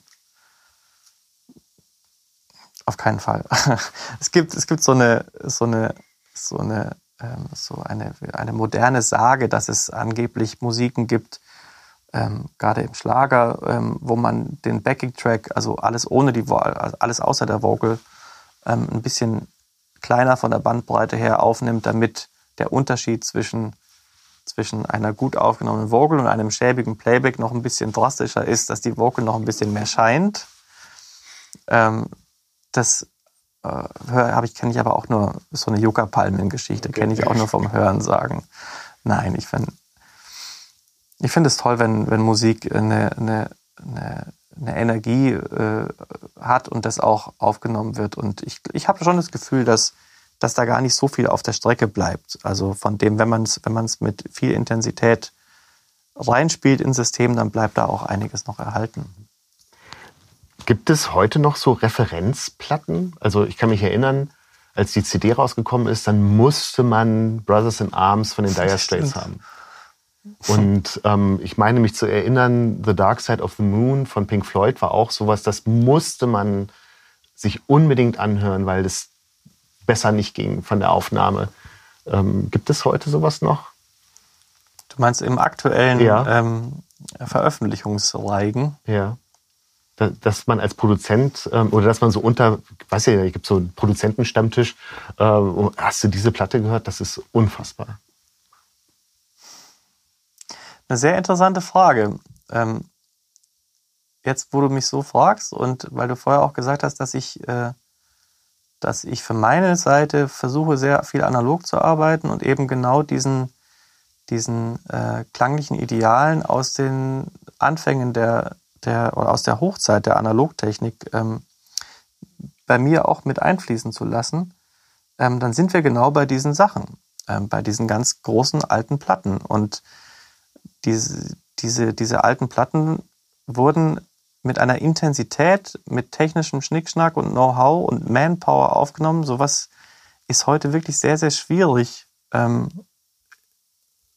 Auf keinen Fall. es gibt, es gibt so eine, so eine, so eine, ähm, so eine, eine moderne Sage, dass es angeblich Musiken gibt, ähm, gerade im Schlager, ähm, wo man den Backing-Track, also alles ohne die, also alles außer der Vocal, ähm, ein bisschen kleiner von der Bandbreite her aufnimmt, damit der Unterschied zwischen, zwischen einer gut aufgenommenen Vocal und einem schäbigen Playback noch ein bisschen drastischer ist, dass die Vocal noch ein bisschen mehr scheint. Ähm, das äh, habe ich kenne ich aber auch nur so eine Yucca-Palmen-Geschichte, kenne ich auch nur vom Hören sagen. Nein, ich finde ich finde es toll, wenn, wenn Musik eine, eine, eine, eine Energie äh, hat und das auch aufgenommen wird. Und ich, ich habe schon das Gefühl, dass, dass da gar nicht so viel auf der Strecke bleibt. Also von dem, wenn man es wenn man's mit viel Intensität reinspielt ins System, dann bleibt da auch einiges noch erhalten. Gibt es heute noch so Referenzplatten? Also ich kann mich erinnern, als die CD rausgekommen ist, dann musste man Brothers in Arms von den Dire Straits haben. Und ähm, ich meine mich zu erinnern, The Dark Side of the Moon von Pink Floyd war auch sowas, das musste man sich unbedingt anhören, weil das besser nicht ging von der Aufnahme. Ähm, gibt es heute sowas noch? Du meinst im aktuellen ja. ähm, Veröffentlichungsreigen? Ja dass man als Produzent ähm, oder dass man so unter, weiß ja, ich gibt so einen Produzentenstammtisch, äh, hast du diese Platte gehört? Das ist unfassbar. Eine sehr interessante Frage. Ähm, jetzt, wo du mich so fragst und weil du vorher auch gesagt hast, dass ich, äh, dass ich für meine Seite versuche, sehr viel analog zu arbeiten und eben genau diesen, diesen äh, klanglichen Idealen aus den Anfängen der der oder aus der Hochzeit der Analogtechnik ähm, bei mir auch mit einfließen zu lassen, ähm, dann sind wir genau bei diesen Sachen, ähm, bei diesen ganz großen alten Platten. Und diese, diese, diese alten Platten wurden mit einer Intensität, mit technischem Schnickschnack und Know-how und Manpower aufgenommen. Sowas ist heute wirklich sehr, sehr schwierig ähm,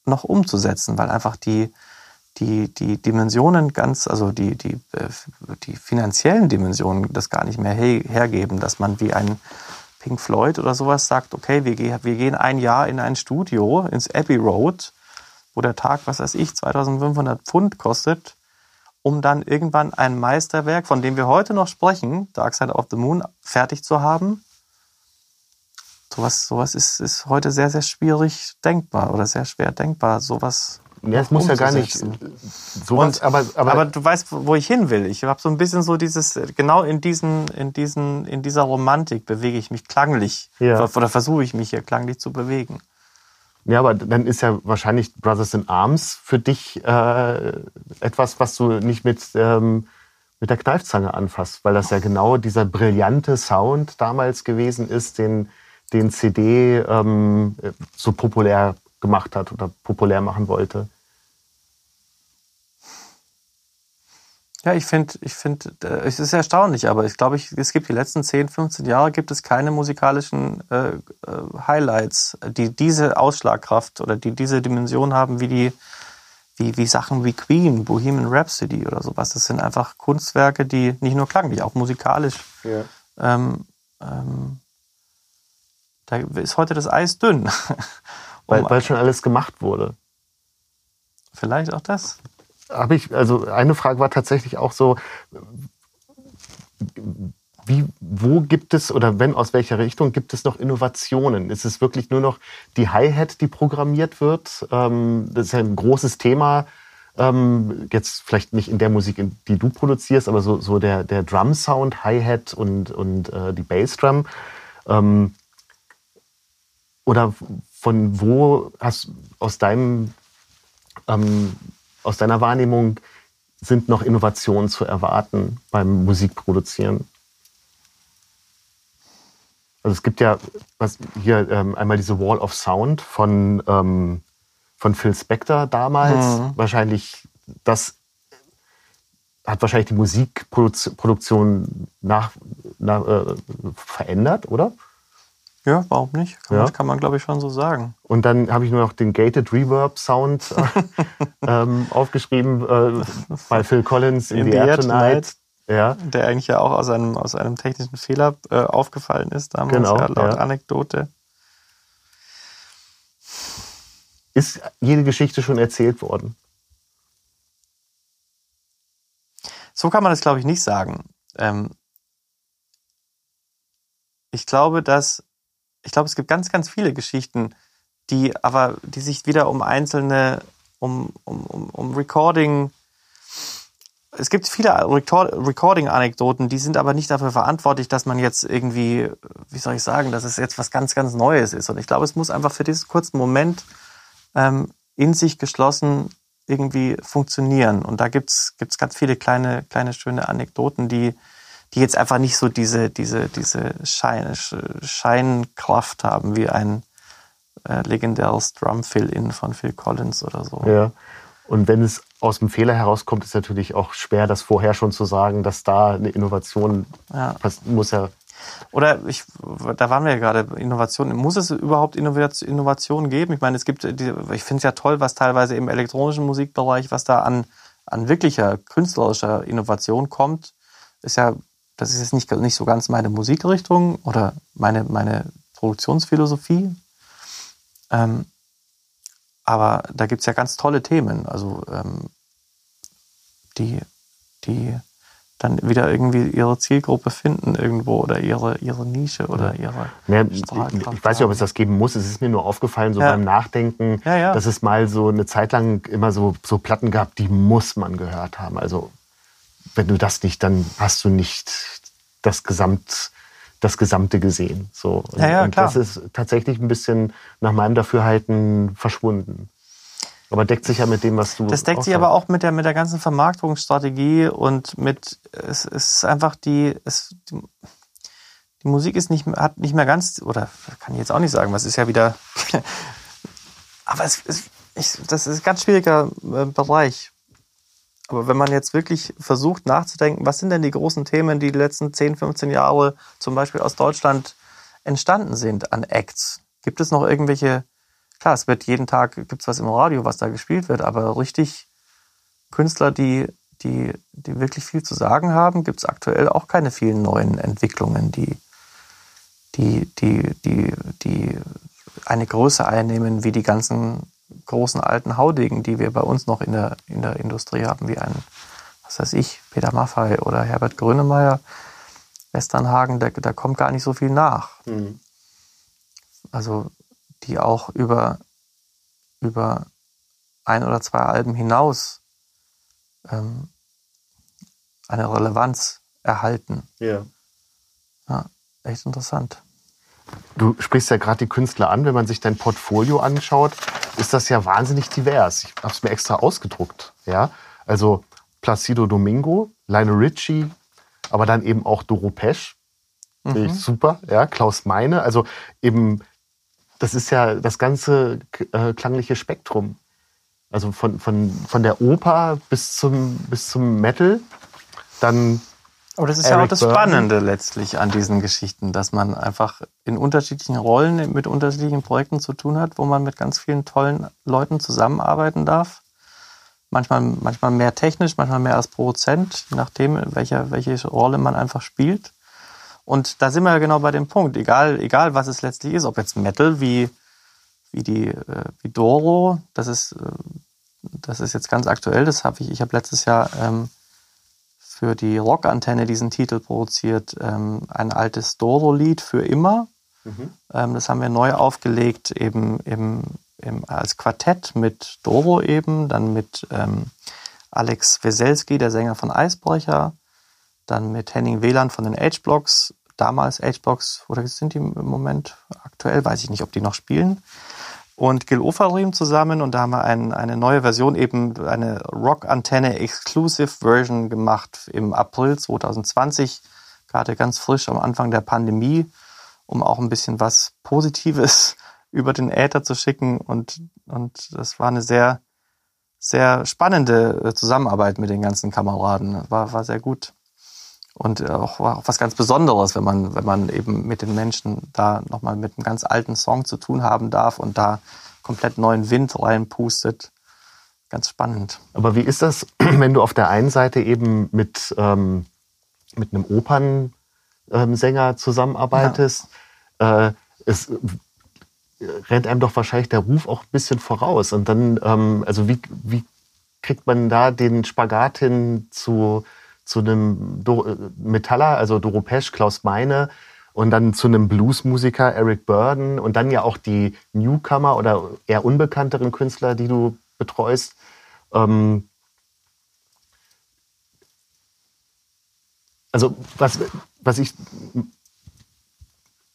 noch umzusetzen, weil einfach die, die, die Dimensionen ganz, also die, die, äh, die finanziellen Dimensionen das gar nicht mehr hergeben, dass man wie ein Pink Floyd oder sowas sagt, okay, wir, wir gehen ein Jahr in ein Studio, ins Abbey Road, wo der Tag, was weiß ich, 2500 Pfund kostet, um dann irgendwann ein Meisterwerk, von dem wir heute noch sprechen, Dark Side of the Moon, fertig zu haben. Sowas, sowas ist, ist heute sehr, sehr schwierig denkbar oder sehr schwer denkbar. Sowas ja, es muss ja gar nicht sowas, aber, aber, aber du weißt, wo ich hin will. Ich habe so ein bisschen so dieses, genau in diesen, in diesen, in dieser Romantik bewege ich mich klanglich. Ja. Oder versuche ich mich hier klanglich zu bewegen. Ja, aber dann ist ja wahrscheinlich Brothers in Arms für dich äh, etwas, was du nicht mit, ähm, mit der Kneifzange anfasst, weil das ja genau dieser brillante Sound damals gewesen ist, den, den CD ähm, so populär gemacht hat oder populär machen wollte. Ja, ich finde, ich finde, äh, es ist erstaunlich, aber ich glaube, es gibt die letzten 10, 15 Jahre gibt es keine musikalischen äh, äh, Highlights, die diese Ausschlagkraft oder die diese Dimension haben, wie die, wie, wie Sachen wie Queen, Bohemian Rhapsody oder sowas. Das sind einfach Kunstwerke, die nicht nur klanglich, auch musikalisch. Ja. Ähm, ähm, da ist heute das Eis dünn. weil, um, weil schon alles gemacht wurde. Vielleicht auch das habe ich, also eine Frage war tatsächlich auch so, wie, wo gibt es oder wenn aus welcher Richtung gibt es noch Innovationen? Ist es wirklich nur noch die Hi-Hat, die programmiert wird? Ähm, das ist ja ein großes Thema. Ähm, jetzt vielleicht nicht in der Musik, die du produzierst, aber so, so der, der Drum-Sound, Hi-Hat und, und äh, die Bassdrum. Ähm, oder von wo hast aus deinem ähm, aus deiner Wahrnehmung sind noch Innovationen zu erwarten beim Musikproduzieren? Also es gibt ja was, hier ähm, einmal diese Wall of Sound von, ähm, von Phil Spector damals. Mhm. Wahrscheinlich das hat wahrscheinlich die Musikproduktion nach, nach äh, verändert, oder? Ja, warum nicht? Kann, ja. man, kann man glaube ich, schon so sagen. Und dann habe ich nur noch den Gated Reverb Sound äh, ähm, aufgeschrieben äh, bei Phil Collins in, in the, Air Tonight. Ja. Der eigentlich ja auch aus einem, aus einem technischen Fehler äh, aufgefallen ist, damals genau, ja, laut ja. Anekdote. Ist jede Geschichte schon erzählt worden? So kann man das, glaube ich, nicht sagen. Ähm, Ich glaube, dass, ich glaube, es gibt ganz, ganz viele Geschichten, die aber, die sich wieder um einzelne, um, um, um, um Recording, es gibt viele Recording-Anekdoten, die sind aber nicht dafür verantwortlich, dass man jetzt irgendwie, wie soll ich sagen, dass es jetzt was ganz, ganz Neues ist. Und ich glaube, es muss einfach für diesen kurzen Moment ähm, in sich geschlossen irgendwie funktionieren. Und da gibt's gibt's ganz viele kleine, kleine schöne Anekdoten, die, die jetzt einfach nicht so diese, diese, diese Schein, Scheinkraft haben wie ein äh, legendäres Drum-Fill-In von Phil Collins oder so. Ja. Und wenn es aus dem Fehler herauskommt, ist natürlich auch schwer, das vorher schon zu sagen, dass da eine Innovation Ja. muss ja. Oder ich, da waren wir ja gerade, Innovation. Muss es überhaupt Innovation geben? Ich meine, es gibt, die, ich finde es ja toll, was teilweise im elektronischen Musikbereich, was da an, an wirklicher künstlerischer Innovation kommt. Ist ja, das ist jetzt nicht, nicht so ganz meine Musikrichtung oder meine, meine Produktionsphilosophie. Ähm, aber da gibt's ja ganz tolle Themen, also ähm, die, die dann wieder irgendwie ihre Zielgruppe finden irgendwo oder ihre, ihre Nische oder ihre Mehr, ich, weiß nicht, ob es das geben muss. Es ist mir nur aufgefallen, so Ja. beim Nachdenken, Ja, ja. dass es mal so eine Zeit lang immer so, so Platten gab, die muss man gehört haben. Also wenn du das nicht, dann hast du nicht das Gesamt, das Gesamte gesehen. So. Und, Ja, ja, und klar. das ist tatsächlich ein bisschen nach meinem Dafürhalten verschwunden. Aber deckt sich ja mit dem, was du. Das deckt sich sagst. aber auch mit der, mit der ganzen Vermarktungsstrategie und mit, es, es ist einfach die, es, die, die Musik ist nicht, mehr- hat nicht mehr ganz, oder kann ich jetzt auch nicht sagen, was ist ja wieder, aber es ist, ich, das ist ein ganz schwieriger äh, Bereich. Aber wenn man jetzt wirklich versucht nachzudenken, was sind denn die großen Themen, die die letzten 10, 15 Jahre zum Beispiel aus Deutschland entstanden sind an Acts? Gibt es noch irgendwelche, klar, es wird jeden Tag, gibt es was im Radio, was da gespielt wird, aber richtig Künstler, die, die, die wirklich viel zu sagen haben, gibt es aktuell auch keine vielen neuen Entwicklungen, die, die, die, die, die eine Größe einnehmen wie die ganzen großen alten Haudegen, die wir bei uns noch in der, in der Industrie haben, wie ein, was weiß ich, Peter Maffay oder Herbert Grönemeyer, Westernhagen, da, da kommt gar nicht so viel nach. Mhm. Also die auch über, über ein oder zwei Alben hinaus ähm, eine Relevanz erhalten. Ja. Ja, echt interessant. Du sprichst ja gerade die Künstler an. Wenn man sich dein Portfolio anschaut, ist das ja wahnsinnig divers. Ich habe es mir extra ausgedruckt. Ja? Also Placido Domingo, Lionel Richie, aber dann eben auch Doro Pesch. Finde ich super. Ja? Klaus Meine. Also eben, das ist ja das ganze äh, klangliche Spektrum. Also von, von, von der Oper bis zum, bis zum Metal. Dann Aber das ist ja Eric auch das. Spannende letztlich an diesen Geschichten, dass man einfach in unterschiedlichen Rollen mit unterschiedlichen Projekten zu tun hat, wo man mit ganz vielen tollen Leuten zusammenarbeiten darf. Manchmal, manchmal mehr technisch, manchmal mehr als Produzent, je nachdem, welche, welche Rolle man einfach spielt. Und da sind wir ja genau bei dem Punkt. Egal, egal was es letztlich ist, ob jetzt Metal wie, wie die äh, wie Doro, das ist, äh, das ist jetzt ganz aktuell. Das habe ich, ich habe letztes Jahr ähm, für die Rockantenne diesen Titel produziert, ähm, ein altes Doro-Lied für immer. Ähm, das haben wir neu aufgelegt, eben im, im, als Quartett mit Doro eben, dann mit ähm, Alex Weselski, der Sänger von Eisbrecher, dann mit Henning Wieland von den H-Blocks, damals H-Blocks, oder sind die im Moment aktuell, weiß ich nicht, ob die noch spielen. Und Gil Ofarim zusammen und da haben wir ein, eine neue Version, eben eine Rock-Antenne Exclusive Version gemacht im April 2020, gerade ganz frisch am Anfang der Pandemie, um auch ein bisschen was Positives über den Äther zu schicken und, und das war eine sehr, sehr spannende äh, Zusammenarbeit mit den ganzen Kameraden. War, war sehr gut. Und äh, auch, auch was ganz Besonderes, wenn man, wenn man eben mit den Menschen da nochmal mit einem ganz alten Song zu tun haben darf und da komplett neuen Wind reinpustet. Ganz spannend. Aber wie ist das, wenn du auf der einen Seite eben mit, ähm, mit einem Opernsänger zusammenarbeitest? Äh, es äh, rennt einem doch wahrscheinlich der Ruf auch ein bisschen voraus. Und dann, ähm, also wie, wie kriegt man da den Spagat hin zu, zu einem Do äh, Metaller, also Doro Pesch, Klaus Meine und dann zu einem Bluesmusiker, Eric Burden, und dann ja auch die Newcomer oder eher unbekannteren Künstler, die du betreust. Ähm also was, was ich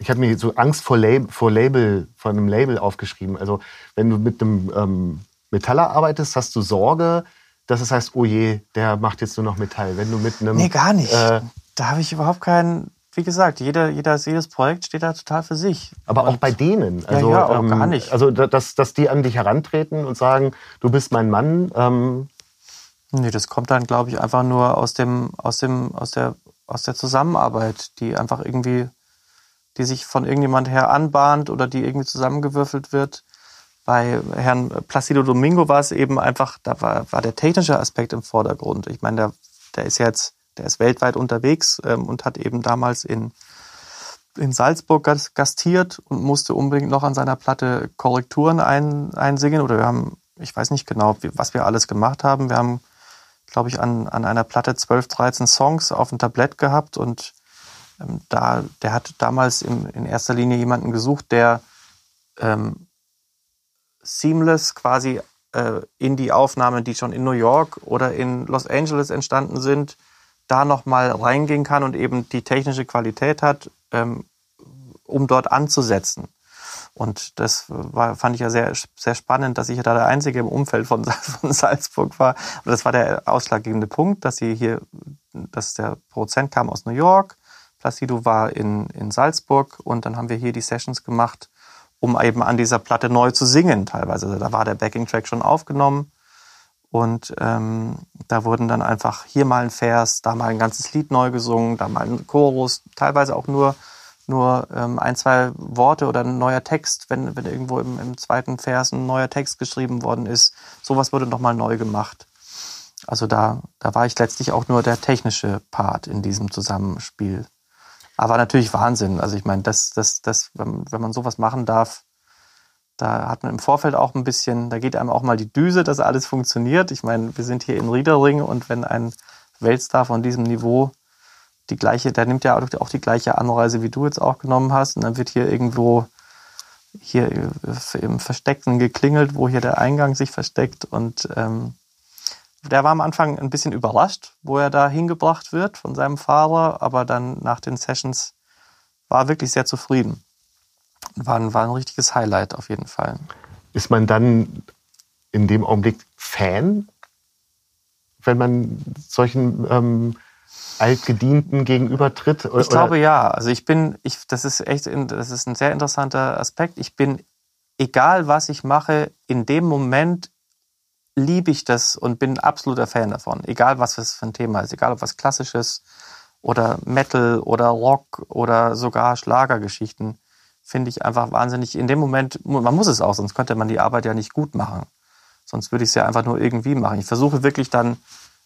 ich habe mir so Angst vor, Lab, vor Label, vor einem Label aufgeschrieben. Also wenn du mit einem ähm, Metaller arbeitest, hast du Sorge, dass es heißt, oh je, der macht jetzt nur noch Metall. Wenn du mit einem... Nee, gar nicht. Äh, da habe ich überhaupt keinen... Wie gesagt, jeder, jeder, jedes Projekt steht da total für sich. Aber und, auch bei denen. Also, ja, ja ähm, gar nicht. Also, dass, dass die an dich herantreten und sagen, du bist mein Mann. Ähm nee, das kommt dann, glaube ich, einfach nur aus, dem, aus, dem, aus, der, aus der Zusammenarbeit, die einfach irgendwie die sich von irgendjemand her anbahnt oder die irgendwie zusammengewürfelt wird. Bei Herrn Placido Domingo war es eben einfach, da war, war der technische Aspekt im Vordergrund. Ich meine, der, der ist jetzt, der ist weltweit unterwegs ähm, und hat eben damals in, in Salzburg gastiert und musste unbedingt noch an seiner Platte Korrekturen ein, einsingen. Oder wir haben, ich weiß nicht genau, was wir alles gemacht haben. Wir haben, glaube ich, an, an einer Platte 12, 13 Songs auf dem Tablett gehabt und ähm, da, der hat damals im, in erster Linie jemanden gesucht, der ähm, seamless quasi äh, in die Aufnahmen, die schon in New York oder in Los Angeles entstanden sind, da nochmal reingehen kann und eben die technische Qualität hat, ähm, um dort anzusetzen. Und das war, fand ich ja sehr, sehr spannend, dass ich ja da der Einzige im Umfeld von, von Salzburg war. Und das war der ausschlaggebende Punkt, dass sie hier, dass der Produzent kam aus New York, Placido war in, in Salzburg und dann haben wir hier die Sessions gemacht, um eben an dieser Platte neu zu singen teilweise. Also da war der Backing-Track schon aufgenommen und ähm, da wurden dann einfach hier mal ein Vers, da mal ein ganzes Lied neu gesungen, da mal ein Chorus, teilweise auch nur, nur ähm, ein, zwei Worte oder ein neuer Text, wenn, wenn irgendwo im, im zweiten Vers ein neuer Text geschrieben worden ist. Sowas wurde nochmal neu gemacht. Also da, da war ich letztlich auch nur der technische Part in diesem Zusammenspiel. Aber natürlich Wahnsinn. Also ich meine, das, das, das, wenn, wenn man sowas machen darf, da hat man im Vorfeld auch ein bisschen, da geht einem auch mal die Düse, dass alles funktioniert. Ich meine, wir sind hier in Riedering und wenn ein Weltstar von diesem Niveau die gleiche, der nimmt ja auch die gleiche Anreise, wie du jetzt auch genommen hast, und dann wird hier irgendwo hier im Versteckten geklingelt, wo hier der Eingang sich versteckt und ähm, der war am Anfang ein bisschen überrascht, wo er da hingebracht wird von seinem Fahrer, aber dann nach den Sessions war er wirklich sehr zufrieden. War ein, war ein richtiges Highlight auf jeden Fall. Ist man dann in dem Augenblick Fan, wenn man solchen ähm, Altgedienten gegenübertritt? Ich glaube ja. Also ich bin, ich, das ist echt, das ist ein sehr interessanter Aspekt. Ich bin, egal was ich mache, in dem Moment liebe ich das und bin ein absoluter Fan davon. Egal, was das für ein Thema ist. Egal, ob was Klassisches oder Metal oder Rock oder sogar Schlagergeschichten. Finde ich einfach wahnsinnig. In dem Moment, man muss es auch, sonst könnte man die Arbeit ja nicht gut machen. Sonst würde ich es ja einfach nur irgendwie machen. Ich versuche wirklich dann,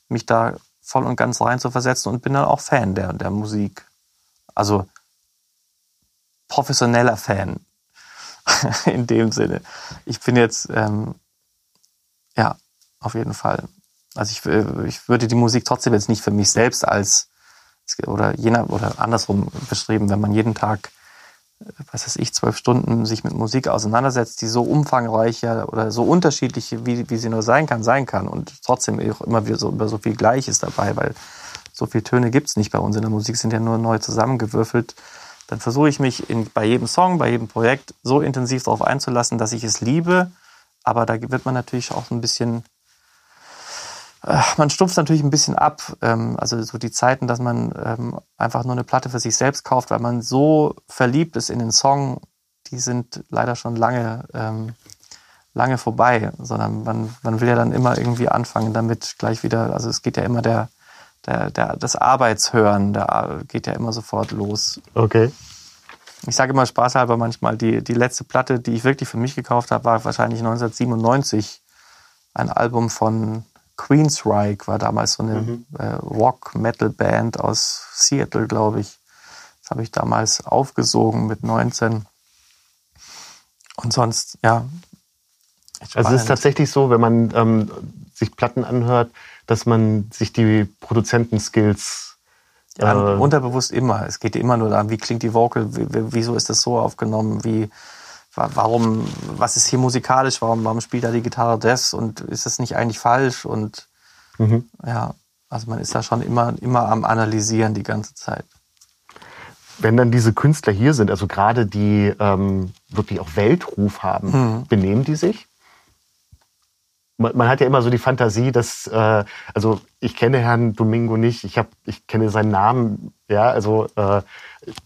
mich da voll und ganz rein zu versetzen und bin dann auch Fan der, der Musik. Also professioneller Fan in dem Sinne. Ich bin jetzt ähm, ja, auf jeden Fall. Also ich, ich würde die Musik trotzdem jetzt nicht für mich selbst als oder jener oder andersrum beschrieben, wenn man jeden Tag, äh, was weiß ich, zwölf Stunden sich mit Musik auseinandersetzt, die so umfangreich oder so unterschiedlich, wie, wie sie nur sein kann, sein kann und trotzdem immer wieder so, über so viel Gleiches dabei, weil so viele Töne gibt's nicht bei uns in der Musik, sind ja nur neu zusammengewürfelt. Dann versuche ich mich in, bei jedem Song, bei jedem Projekt so intensiv darauf einzulassen, dass ich es liebe aber da wird man natürlich auch ein bisschen, äh, man stumpft natürlich ein bisschen ab. Ähm, also so die Zeiten, dass man ähm, einfach nur eine Platte für sich selbst kauft, weil man so verliebt ist in den Song, die sind leider schon lange, ähm, lange vorbei. Sondern man, man will ja dann immer irgendwie anfangen damit gleich wieder, also es geht ja immer der, der, der, das Arbeitshören, da geht ja immer sofort los. Okay ich sage immer spaßhalber manchmal, die, die letzte Platte, die ich wirklich für mich gekauft habe, war wahrscheinlich 1997. Ein Album von Queensryche, war damals so eine mhm. äh, Rock-Metal-Band aus Seattle, glaube ich. Das habe ich damals aufgesogen mit 19. Und sonst, ja. Also es ist tatsächlich so, wenn man ähm, sich Platten anhört, dass man sich die Produzentenskills Ja, äh, unterbewusst immer. Es geht immer nur darum, wie klingt die Vocal, wieso ist das so aufgenommen, wie, warum, was ist hier musikalisch, warum, warum spielt da die Gitarre das und ist das nicht eigentlich falsch und mhm. ja, also man ist da schon immer, immer am Analysieren die ganze Zeit. Wenn dann diese Künstler hier sind, also gerade die ähm, wirklich auch Weltruf haben, mhm. benehmen die sich? Man, man, hat ja immer so die Fantasie, dass, äh, also ich kenne Herrn Domingo nicht, ich, hab, ich kenne seinen Namen, ja, also äh,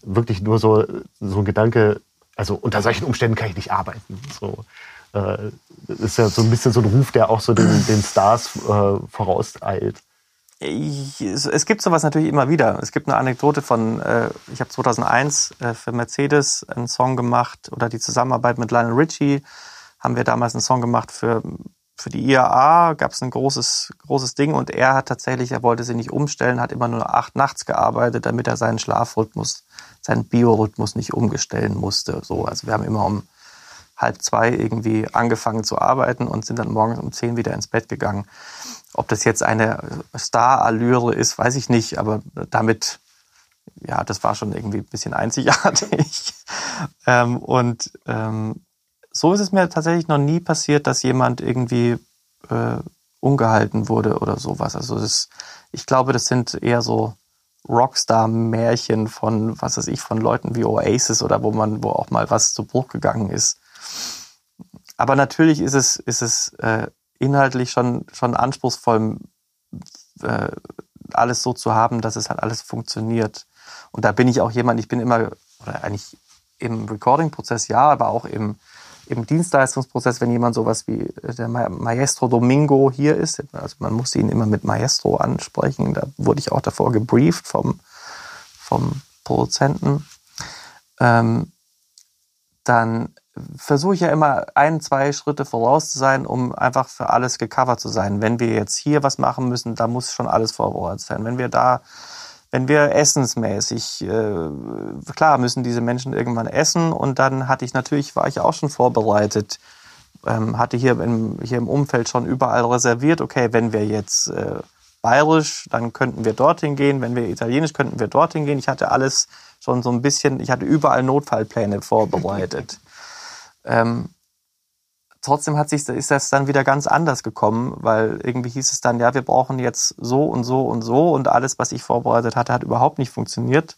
wirklich nur so, so ein Gedanke, also unter solchen Umständen kann ich nicht arbeiten. So, äh, ist ja so ein bisschen so ein Ruf, der auch so den, den Stars äh, vorauseilt. Es gibt sowas natürlich immer wieder. Es gibt eine Anekdote von, äh, ich habe 2001 äh, für Mercedes einen Song gemacht oder die Zusammenarbeit mit Lionel Richie haben wir damals einen Song gemacht für für die IAA gab es ein großes großes Ding und er hat tatsächlich, er wollte sie nicht umstellen, hat immer nur acht nachts gearbeitet, damit er seinen Schlafrhythmus, seinen Biorhythmus nicht umstellen musste. So, also wir haben immer um halb zwei irgendwie angefangen zu arbeiten und sind dann morgens um zehn wieder ins Bett gegangen. Ob das jetzt eine Star-Allüre ist, weiß ich nicht, aber damit, ja, das war schon irgendwie ein bisschen einzigartig. ähm, und ähm, so ist es mir tatsächlich noch nie passiert, dass jemand irgendwie äh, ungehalten wurde oder sowas. Also das, ich glaube, das sind eher so Rockstar-Märchen von, was weiß ich, von Leuten wie Oasis oder wo man, wo auch mal was zu Bruch gegangen ist. Aber natürlich ist es, ist es äh, inhaltlich schon, schon anspruchsvoll, äh, alles so zu haben, dass es halt alles funktioniert. Und da bin ich auch jemand, ich bin immer, oder eigentlich im Recording-Prozess ja, aber auch im, im Dienstleistungsprozess, wenn jemand sowas wie äh, der Maestro Domingo hier ist, also man musste ihn immer mit Maestro ansprechen, da wurde ich auch davor gebrieft vom, vom Produzenten, ähm, dann versuche ich ja immer ein, zwei Schritte voraus zu sein, um einfach für alles gecovert zu sein. Wenn wir jetzt hier was machen müssen, da muss schon alles vorbereitet sein. Wenn wir da, wenn wir essensmäßig, äh, klar müssen diese Menschen irgendwann essen und dann hatte ich natürlich, war ich auch schon vorbereitet, ähm, hatte hier im, hier im Umfeld schon überall reserviert, okay, wenn wir jetzt äh, bayerisch, dann könnten wir dorthin gehen, wenn wir italienisch, könnten wir dorthin gehen. Ich hatte alles schon so ein bisschen, ich hatte überall Notfallpläne vorbereitet. Ähm, trotzdem hat sich, ist das dann wieder ganz anders gekommen, weil irgendwie hieß es dann, ja, wir brauchen jetzt so und so und so und alles, was ich vorbereitet hatte, hat überhaupt nicht funktioniert.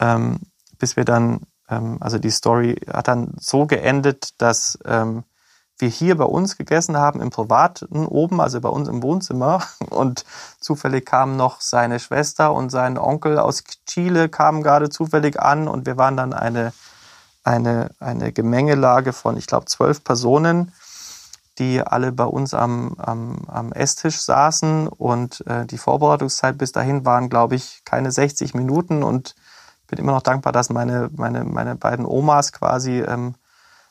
Ähm, bis wir dann, ähm, also die Story hat dann so geendet, dass ähm, wir hier bei uns gegessen haben, im Privaten oben, also bei uns im Wohnzimmer. Und zufällig kamen noch seine Schwester und sein Onkel aus Chile kamen gerade zufällig an und wir waren dann eine eine, eine Gemengelage von, ich glaube, zwölf Personen, die alle bei uns am, am, am Esstisch saßen und äh, die Vorbereitungszeit bis dahin waren, glaube ich, keine 60 Minuten und bin immer noch dankbar, dass meine, meine, meine beiden Omas quasi ähm,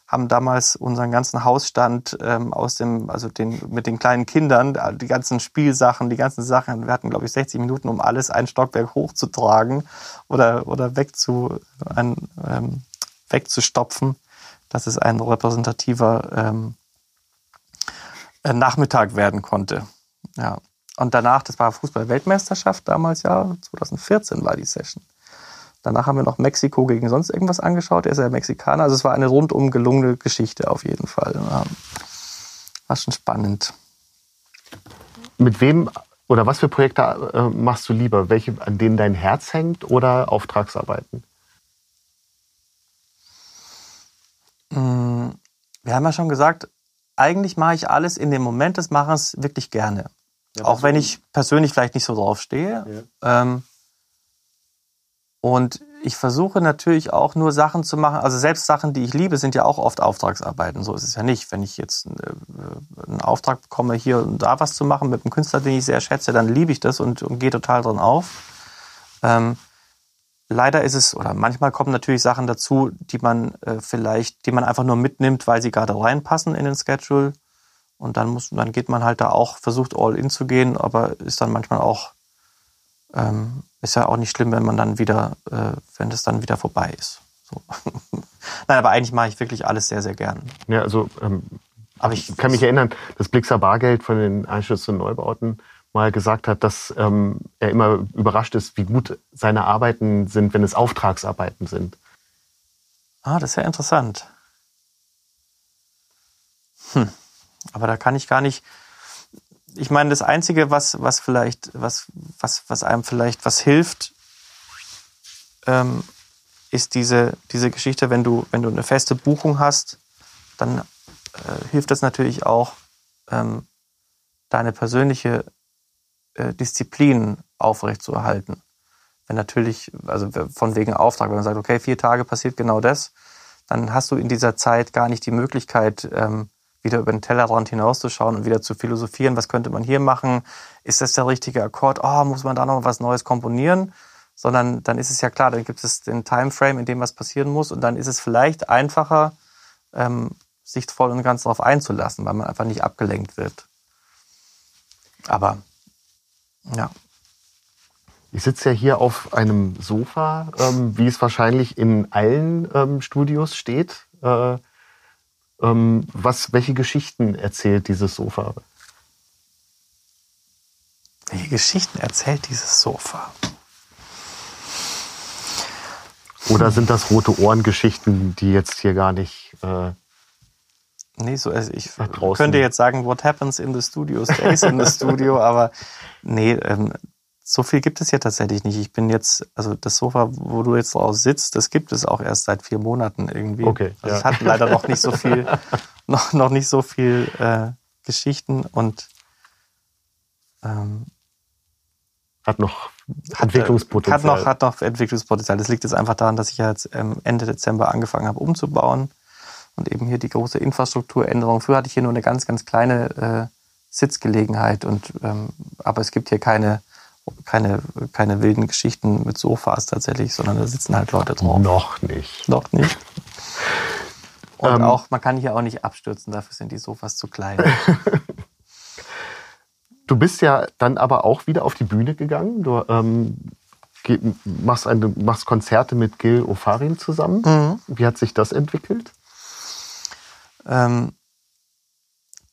haben damals unseren ganzen Hausstand ähm, aus dem, also den, mit den kleinen Kindern, die ganzen Spielsachen, die ganzen Sachen, wir hatten, glaube ich, 60 Minuten, um alles ein Stockwerk hochzutragen oder, oder wegzu, ein, ähm, wegzustopfen, dass es ein repräsentativer ähm, äh, Nachmittag werden konnte. Ja. Und danach, das war Fußball-Weltmeisterschaft damals, ja, 2014 war die Session. Danach haben wir noch Mexiko gegen sonst irgendwas angeschaut. Er ist ja Mexikaner. Also es war eine rundum gelungene Geschichte auf jeden Fall. War schon spannend. Mit wem oder was für Projekte äh, machst du lieber? Welche, an denen dein Herz hängt oder Auftragsarbeiten? Mm, wir haben ja schon gesagt, eigentlich mache ich alles in dem Moment des Machens wirklich gerne. Ja, auch wenn ich persönlich vielleicht nicht so drauf stehe. Ja. Ähm, und ich versuche natürlich auch nur Sachen zu machen, also selbst Sachen, die ich liebe, sind ja auch oft Auftragsarbeiten. So ist es ja nicht. Wenn ich jetzt äh, einen Auftrag bekomme, hier und da was zu machen mit einem Künstler, den ich sehr schätze, dann liebe ich das und, und gehe total drin auf. Ähm, leider ist es, oder manchmal kommen natürlich Sachen dazu, die man äh, vielleicht, die man einfach nur mitnimmt, weil sie gerade reinpassen in den Schedule. Und dann muss, dann geht man halt da auch, versucht all in zu gehen, aber ist dann manchmal auch, ähm, ist ja auch nicht schlimm, wenn man dann wieder, äh, wenn das dann wieder vorbei ist. So. Nein, aber eigentlich mache ich wirklich alles sehr, sehr gern. Ja, also ähm, aber ich kann mich erinnern, das Blixer Bargeld von den Einstürzen und Neubauten mal gesagt hat, dass ähm, er immer überrascht ist, wie gut seine Arbeiten sind, wenn es Auftragsarbeiten sind. Ah, das ist ja interessant. Hm. Aber da kann ich gar nicht. Ich meine, das Einzige, was, was vielleicht, was, was, was einem vielleicht was hilft, ähm, ist diese, diese Geschichte, wenn du, wenn du eine feste Buchung hast, dann äh, hilft das natürlich auch, ähm, deine persönliche äh, Disziplin aufrechtzuerhalten. Wenn natürlich, also von wegen Auftrag, wenn man sagt, okay, vier Tage passiert genau das, dann hast du in dieser Zeit gar nicht die Möglichkeit, ähm, wieder über den Tellerrand hinauszuschauen und wieder zu philosophieren, was könnte man hier machen, ist das der richtige Akkord, oh, muss man da noch was Neues komponieren, sondern dann ist es ja klar, dann gibt es den Timeframe, in dem was passieren muss und dann ist es vielleicht einfacher, ähm, sich voll und ganz darauf einzulassen, weil man einfach nicht abgelenkt wird. Aber ja. Ich sitze ja hier auf einem Sofa, ähm, wie es wahrscheinlich in allen ähm, Studios steht. Äh, ähm, was, welche Geschichten erzählt dieses Sofa? Welche Geschichten erzählt dieses Sofa? Oder sind das rote Ohren-Geschichten, die jetzt hier gar nicht. Äh, nee, so, also ich könnte jetzt sagen, what happens in the studio stays in the studio, aber nee, ähm, so viel gibt es ja tatsächlich nicht. Ich bin jetzt, also das Sofa, wo du jetzt drauf sitzt, das gibt es auch erst seit vier Monaten irgendwie. Okay. Also ja. es hat leider noch nicht so viel, noch, noch nicht so viel äh, Geschichten und ähm, hat noch Entwicklungspotenzial. Hat noch, hat noch Entwicklungspotenzial. Das liegt jetzt einfach daran, dass ich ja jetzt ähm, Ende Dezember angefangen habe umzubauen und eben hier die große Infrastrukturänderung. Früher hatte ich hier nur eine ganz, ganz kleine äh, Sitzgelegenheit und ähm, aber es gibt hier keine keine, keine wilden Geschichten mit Sofas tatsächlich, sondern da sitzen halt Leute drauf. Noch nicht. Noch nicht. Und ähm, auch, man kann hier auch nicht abstürzen, dafür sind die Sofas zu klein. du bist ja dann aber auch wieder auf die Bühne gegangen. Du ähm, machst, eine, machst Konzerte mit Gil Ofarim zusammen. Mhm. Wie hat sich das entwickelt? Ähm,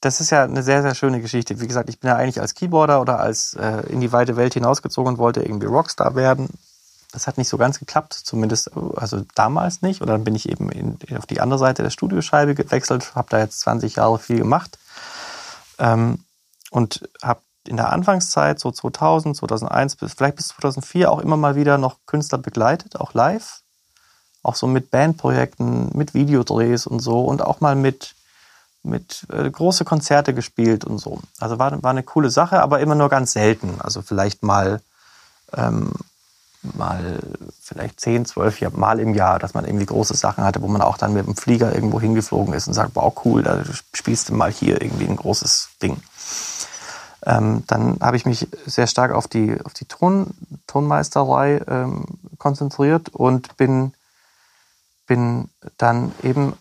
das ist ja eine sehr, sehr schöne Geschichte. Wie gesagt, ich bin ja eigentlich als Keyboarder oder als äh, in die weite Welt hinausgezogen und wollte irgendwie Rockstar werden. Das hat nicht so ganz geklappt, zumindest also damals nicht. Und dann bin ich eben in, auf die andere Seite der Studioscheibe gewechselt, habe da jetzt 20 Jahre viel gemacht ähm, und habe in der Anfangszeit, so 2000, 2001 bis vielleicht bis 2004 auch immer mal wieder noch Künstler begleitet, auch live, auch so mit Bandprojekten, mit Videodrehs und so und auch mal mit mit äh, große Konzerte gespielt und so. Also war, war eine coole Sache, aber immer nur ganz selten. Also vielleicht mal, ähm, mal vielleicht 10, 12 Mal im Jahr, dass man irgendwie große Sachen hatte, wo man auch dann mit dem Flieger irgendwo hingeflogen ist und sagt, wow, cool, da spielst du mal hier irgendwie ein großes Ding. Ähm, dann habe ich mich sehr stark auf die, auf die Ton, Tonmeisterei ähm, konzentriert und bin, bin dann eben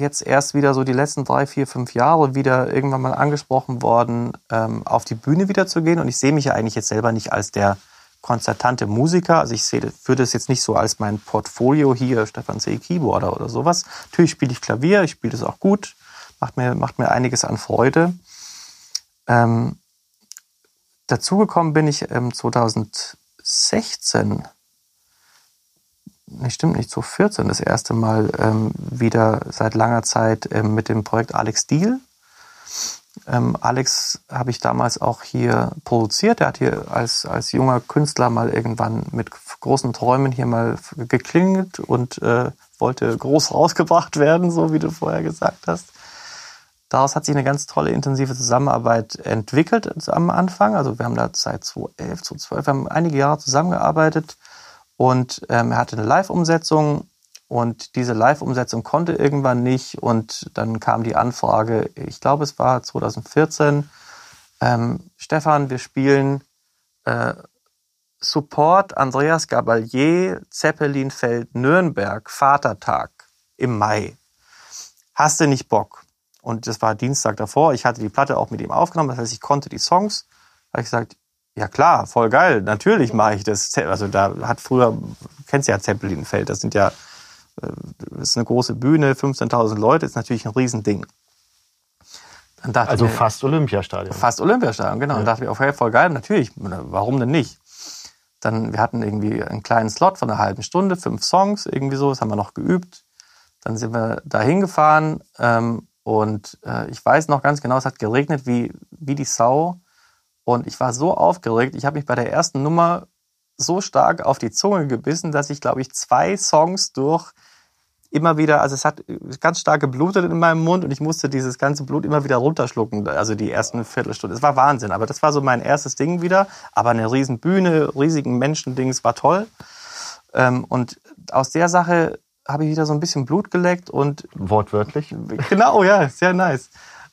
jetzt erst wieder so die letzten drei, vier, fünf Jahre wieder irgendwann mal angesprochen worden, ähm, auf die Bühne wieder zu gehen. Und ich sehe mich ja eigentlich jetzt selber nicht als der konzertante Musiker. Also ich sehe, würde es jetzt nicht so als mein Portfolio hier, Stefan C. Keyboarder oder sowas. Natürlich spiele ich Klavier, ich spiele das auch gut, macht mir, macht mir einiges an Freude. Ähm, dazugekommen bin ich ähm, 2016 nee, stimmt nicht, 2014 das erste Mal ähm, wieder seit langer Zeit ähm, mit dem Projekt Alex Deal. Ähm, Alex habe ich damals auch hier produziert. Er hat hier als, als junger Künstler mal irgendwann mit großen Träumen hier mal geklingelt und äh, wollte groß rausgebracht werden, so wie du vorher gesagt hast. Daraus hat sich eine ganz tolle, intensive Zusammenarbeit entwickelt am Anfang. Also wir haben da seit 2011, 2012, wir haben einige Jahre zusammengearbeitet. Und ähm, er hatte eine Live-Umsetzung und diese Live-Umsetzung konnte irgendwann nicht. Und dann kam die Anfrage, ich glaube, es war 2014, ähm, Stefan, wir spielen äh, Support Andreas Gabalier, Zeppelinfeld, Nürnberg, Vatertag im Mai. Hast du nicht Bock? Und das war Dienstag davor. Ich hatte die Platte auch mit ihm aufgenommen. Das heißt, ich konnte die Songs. Da habe ich gesagt, ja klar, voll geil. Natürlich mache ich das. Also da hat früher, kennst du ja Zeppelinfeld, das sind ja, äh, das ist eine große Bühne, 15.000 Leute, ist natürlich ein Riesending. also mir, fast Olympiastadion. Fast Olympiastadion, genau. Ja. Und dachte mir, okay, voll geil, natürlich, warum denn nicht? Dann, wir hatten irgendwie einen kleinen Slot von einer halben Stunde, fünf Songs, irgendwie so, das haben wir noch geübt. Dann sind wir da hingefahren ähm, und äh, ich weiß noch ganz genau, es hat geregnet wie, wie die Sau. Und ich war so aufgeregt, ich habe mich bei der ersten Nummer so stark auf die Zunge gebissen, dass ich, glaube ich, zwei Songs durch immer wieder, also es hat ganz stark geblutet in meinem Mund und ich musste dieses ganze Blut immer wieder runterschlucken, also die ersten Viertelstunde. Es war Wahnsinn, aber das war so mein erstes Ding wieder. Aber eine riesen Bühne, riesigen Menschendings war toll. Ähm, und aus der Sache habe ich wieder so ein bisschen Blut geleckt und wortwörtlich. Genau, ja, sehr nice.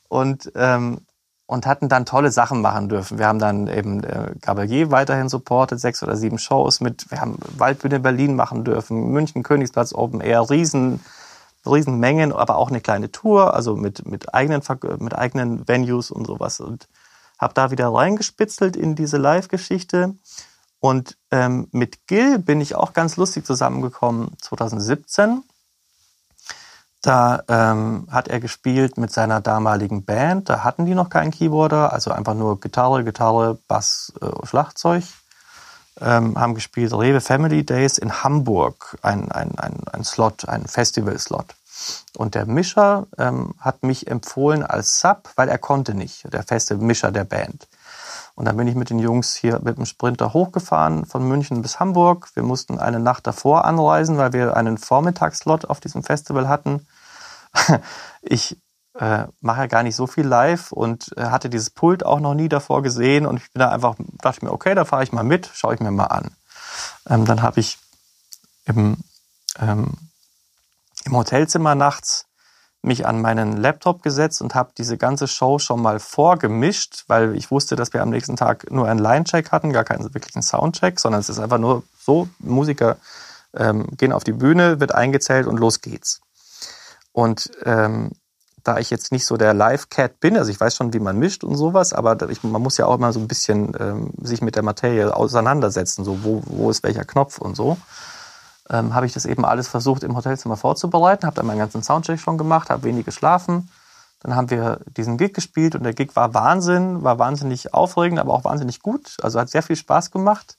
Und ähm, und hatten dann tolle Sachen machen dürfen. Wir haben dann eben äh, Gabalier weiterhin supportet, sechs oder sieben Shows mit, wir haben Waldbühne Berlin machen dürfen, München Königsplatz Open Air, riesen, riesen Mengen, aber auch eine kleine Tour, also mit, mit eigenen, mit eigenen Venues und sowas und habe da wieder reingespitzelt in diese Live-Geschichte. Und ähm, mit Gil bin ich auch ganz lustig zusammengekommen 2017 da ähm, hat er gespielt mit seiner damaligen Band. Da hatten die noch keinen Keyboarder, also einfach nur Gitarre, Gitarre, Bass, äh, Schlagzeug. Ähm, haben gespielt Rewe Family Days in Hamburg, ein, ein, ein, ein Slot, ein Festival-Slot. Und der Mischer ähm, hat mich empfohlen als Sub, weil er konnte nicht, der feste Mischer der Band. Und dann bin ich mit den Jungs hier mit dem Sprinter hochgefahren von München bis Hamburg. Wir mussten eine Nacht davor anreisen, weil wir einen Vormittagslot auf diesem Festival hatten. Ich äh, mache ja gar nicht so viel live und äh, hatte dieses Pult auch noch nie davor gesehen und ich bin da einfach, dachte mir, okay, da fahre ich mal mit, schaue ich mir mal an. Ähm, dann habe ich im, ähm, im Hotelzimmer nachts mich an meinen Laptop gesetzt und habe diese ganze Show schon mal vorgemischt, weil ich wusste, dass wir am nächsten Tag nur einen Line-Check hatten, gar keinen wirklichen Soundcheck, sondern es ist einfach nur so, Musiker ähm, gehen auf die Bühne, wird eingezählt und los geht's. Und ähm, da ich jetzt nicht so der Live-Cat bin, also ich weiß schon, wie man mischt und sowas, aber ich, man muss ja auch immer so ein bisschen ähm, sich mit der Materie auseinandersetzen, so wo, wo ist welcher Knopf und so ähm, habe ich das eben alles versucht im Hotelzimmer vorzubereiten, habe dann meinen ganzen Soundcheck schon gemacht, habe wenig geschlafen. Dann haben wir diesen Gig gespielt und der Gig war Wahnsinn, war wahnsinnig aufregend, aber auch wahnsinnig gut. Also hat sehr viel Spaß gemacht.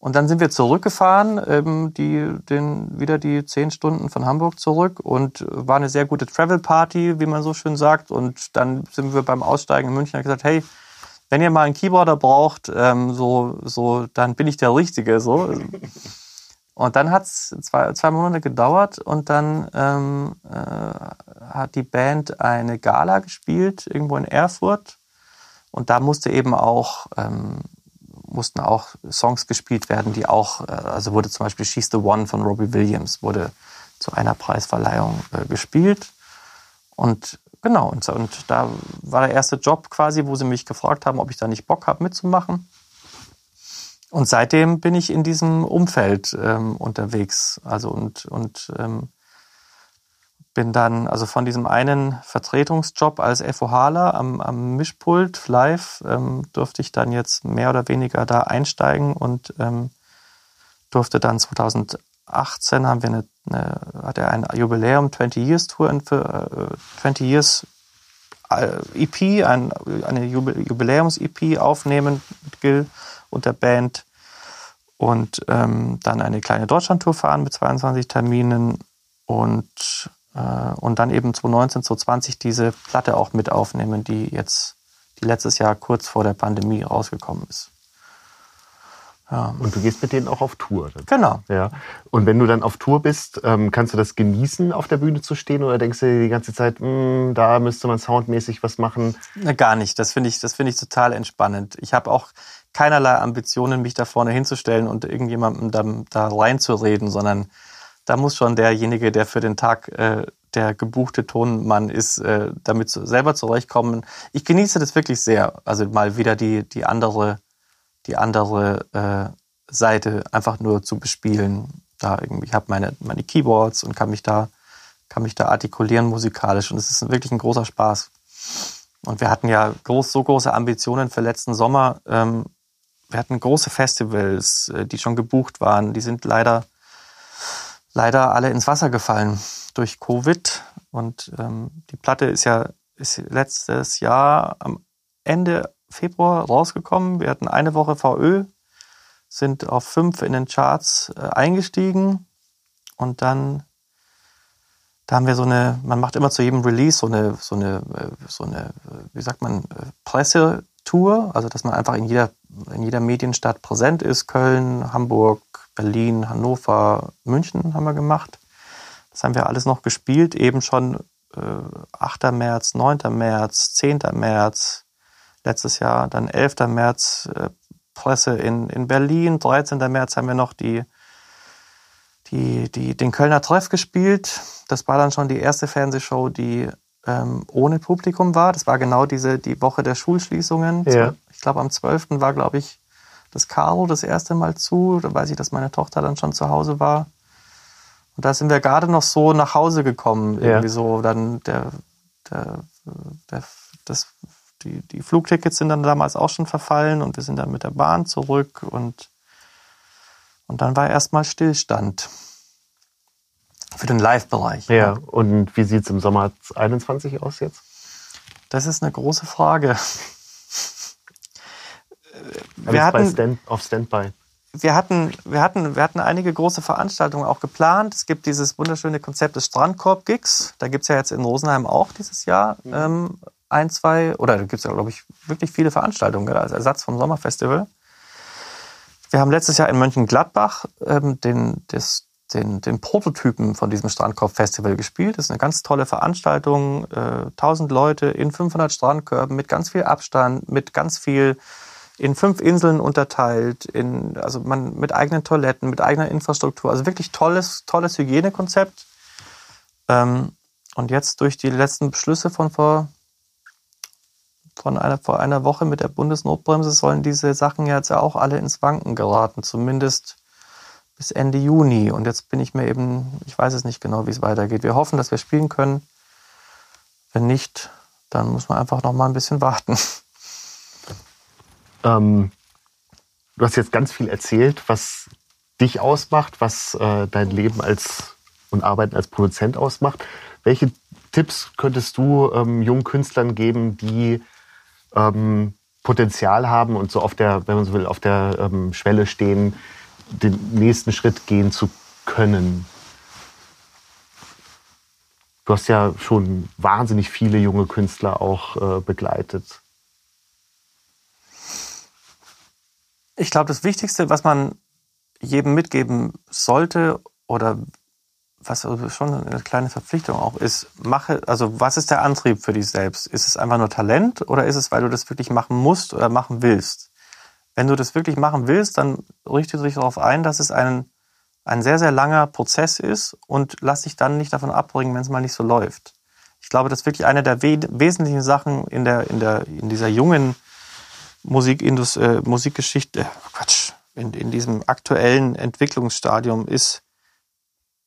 Und dann sind wir zurückgefahren, ähm, die, den, wieder die zehn Stunden von Hamburg zurück und war eine sehr gute Travel Party, wie man so schön sagt. Und dann sind wir beim Aussteigen in München und gesagt, hey, wenn ihr mal einen Keyboarder braucht, ähm, so, so, dann bin ich der Richtige. So. Und dann hat es zwei, zwei Monate gedauert und dann ähm, äh, hat die Band eine Gala gespielt, irgendwo in Erfurt. Und da musste eben auch, ähm, mussten auch Songs gespielt werden, die auch, äh, also wurde zum Beispiel She's the One von Robbie Williams, wurde zu einer Preisverleihung äh, gespielt. Und genau, und, und da war der erste Job quasi, wo sie mich gefragt haben, ob ich da nicht Bock habe mitzumachen. Und seitdem bin ich in diesem Umfeld ähm, unterwegs. Also und, und ähm, bin dann, also von diesem einen Vertretungsjob als FOHler am, am Mischpult live, ähm, durfte ich dann jetzt mehr oder weniger da einsteigen und ähm, durfte dann 2018 haben wir eine, eine hat er ein Jubiläum 20 Years Tour für äh, 20 Years äh, EP, ein, eine Jubiläums-EP aufnehmen mit Gil und der Band und ähm, dann eine kleine Deutschlandtour fahren mit 22 Terminen und, und dann eben 2019, 2020 diese Platte auch mit aufnehmen, die jetzt, die letztes Jahr kurz vor der Pandemie rausgekommen ist. Ja. Und du gehst mit denen auch auf Tour. Genau. Ja. Und wenn du dann auf Tour bist, ähm, kannst du das genießen, auf der Bühne zu stehen, oder denkst du dir die ganze Zeit, hm, da müsste man soundmäßig was machen? Na, gar nicht. Das finde ich, das finde ich total entspannend. Ich habe auch keinerlei Ambitionen, mich da vorne hinzustellen und irgendjemandem da, da reinzureden, sondern da muss schon derjenige, der für den Tag äh, der gebuchte Tonmann ist, äh, damit selber zurechtkommen. Ich genieße das wirklich sehr. Also mal wieder die, die andere, die andere äh, Seite einfach nur zu bespielen. Da irgendwie, ich habe meine, meine Keyboards und kann mich da, kann mich da artikulieren musikalisch und es ist wirklich ein großer Spaß. Und wir hatten ja groß, so große Ambitionen für letzten Sommer, ähm, wir hatten große Festivals, äh, die schon gebucht waren. Die sind leider, leider alle ins Wasser gefallen durch Covid. Und ähm, die Platte ist ja ist letztes Jahr am Ende Februar rausgekommen. Wir hatten eine Woche VÖ, sind auf fünf in den Charts äh, eingestiegen und dann da haben wir so eine, man macht immer zu jedem Release so eine, so eine, äh, so eine, wie sagt man, Pressetour, also dass man einfach in jeder, in jeder Medienstadt präsent ist. Köln, Hamburg, Berlin, Hannover, München haben wir gemacht. Das haben wir alles noch gespielt, eben schon äh, 8. März, 9. März, 10. März, letztes Jahr, dann 11. März äh, Presse in, in Berlin, 13. März haben wir noch die, die, die, den Kölner Treff gespielt. Das war dann schon die erste Fernsehshow, die ähm, ohne Publikum war. Das war genau diese, die Woche der Schulschließungen. Ja. Ich glaube, am 12. war, glaube ich, das Caro das erste Mal zu. Da weiß ich, dass meine Tochter dann schon zu Hause war. Und da sind wir gerade noch so nach Hause gekommen. Ja. Irgendwie so, dann der, der, der, das, die, die Flugtickets sind dann damals auch schon verfallen und wir sind dann mit der Bahn zurück und, und dann war erstmal Stillstand. Für den Live-Bereich. Ja, und wie sieht es im Sommer 21 aus jetzt? Das ist eine große Frage. Wir hatten, Stand, auf Standby. Wir hatten, wir, hatten, wir hatten einige große Veranstaltungen auch geplant. Es gibt dieses wunderschöne Konzept des Strandkorb-Gigs. Da gibt es ja jetzt in Rosenheim auch dieses Jahr Mhm. ähm, ein, zwei, oder da gibt es ja, glaube ich, wirklich viele Veranstaltungen als Ersatz vom Sommerfestival. Wir haben letztes Jahr in Mönchengladbach ähm, den, das, den, den Prototypen von diesem Strandkorb-Festival gespielt. Das ist eine ganz tolle Veranstaltung. Äh, 1000 Leute in 500 Strandkörben mit ganz viel Abstand, mit ganz viel in fünf Inseln unterteilt, in, also man mit eigenen Toiletten, mit eigener Infrastruktur. Also wirklich tolles, tolles Hygienekonzept. Ähm, und jetzt durch die letzten Beschlüsse von vor, von einer, vor einer Woche mit der Bundesnotbremse sollen diese Sachen jetzt ja auch alle ins Wanken geraten, zumindest bis Ende Juni. Und jetzt bin ich mir eben, ich weiß es nicht genau, wie es weitergeht. Wir hoffen, dass wir spielen können. Wenn nicht, dann muss man einfach noch mal ein bisschen warten. Ähm, du hast jetzt ganz viel erzählt, was dich ausmacht, was äh, dein Leben als und Arbeiten als Produzent ausmacht. Welche Tipps könntest du ähm, jungen Künstlern geben, die ähm, Potenzial haben und so auf der, wenn man so will, auf der ähm, Schwelle stehen, den nächsten Schritt gehen zu können? Du hast ja schon wahnsinnig viele junge Künstler auch äh, begleitet. Ich glaube, das Wichtigste, was man jedem mitgeben sollte oder was also schon eine kleine Verpflichtung auch ist, mache, also was ist der Antrieb für dich selbst? Ist es einfach nur Talent oder ist es, weil du das wirklich machen musst oder machen willst? Wenn du das wirklich machen willst, dann richte dich darauf ein, dass es ein, ein sehr, sehr langer Prozess ist und lass dich dann nicht davon abbringen, wenn es mal nicht so läuft. Ich glaube, das ist wirklich eine der we wesentlichen Sachen in, der, in, der, in dieser jungen Musikindus äh, Musikgeschichte, äh, Quatsch, in, in diesem aktuellen Entwicklungsstadium ist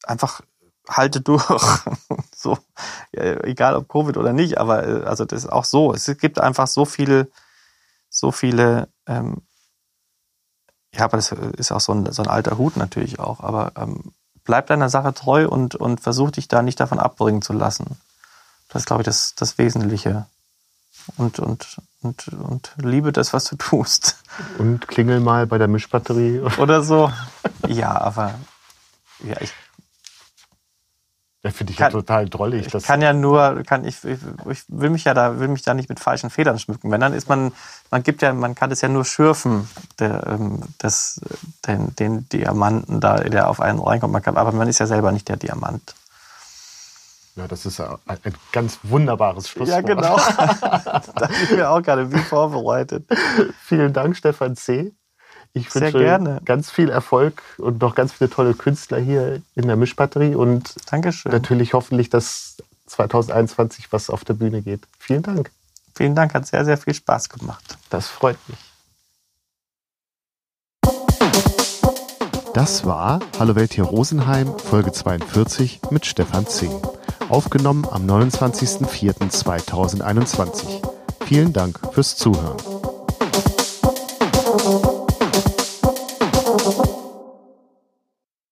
einfach halte durch. so, ja, egal ob Covid oder nicht, aber äh, also das ist auch so. Es gibt einfach so viele, so viele, ähm, ja, aber das ist auch so ein, so ein alter Hut natürlich auch, aber ähm, bleib deiner Sache treu und, und versuch dich da nicht davon abbringen zu lassen. Das ist, glaube ich, das, das Wesentliche. Und, und, und, und liebe das, was du tust. Und klingel mal bei der Mischbatterie. Oder so. Ja, aber ja, ich Ja, finde ich Kann- ja total drollig. Ich kann ja nur, kann ich, ich, ich will mich ja da, will mich da nicht mit falschen Federn schmücken. Wenn dann ist man, man gibt ja, man kann das ja nur schürfen, der, ähm, das, den, den Diamanten da, der auf einen reinkommt. Man kann, aber man ist ja selber nicht der Diamant. Ja, das ist ein, ganz wunderbares Schlusswort. genau. da bin ich mir auch gerade wie vorbereitet. Vielen Dank, Stefan C. Ich Sehr wünsche gerne. ganz viel Erfolg und noch ganz viele tolle Künstler hier in der Mischbatterie und Dankeschön. natürlich hoffentlich, dass 2021 was auf der Bühne geht. Vielen Dank. Vielen Dank, hat sehr, sehr viel Spaß gemacht. Das freut mich. Das war Hallo Welt hier Rosenheim, Folge 42 mit Stefan C. Aufgenommen am 29.04.2021. Vielen Dank fürs Zuhören.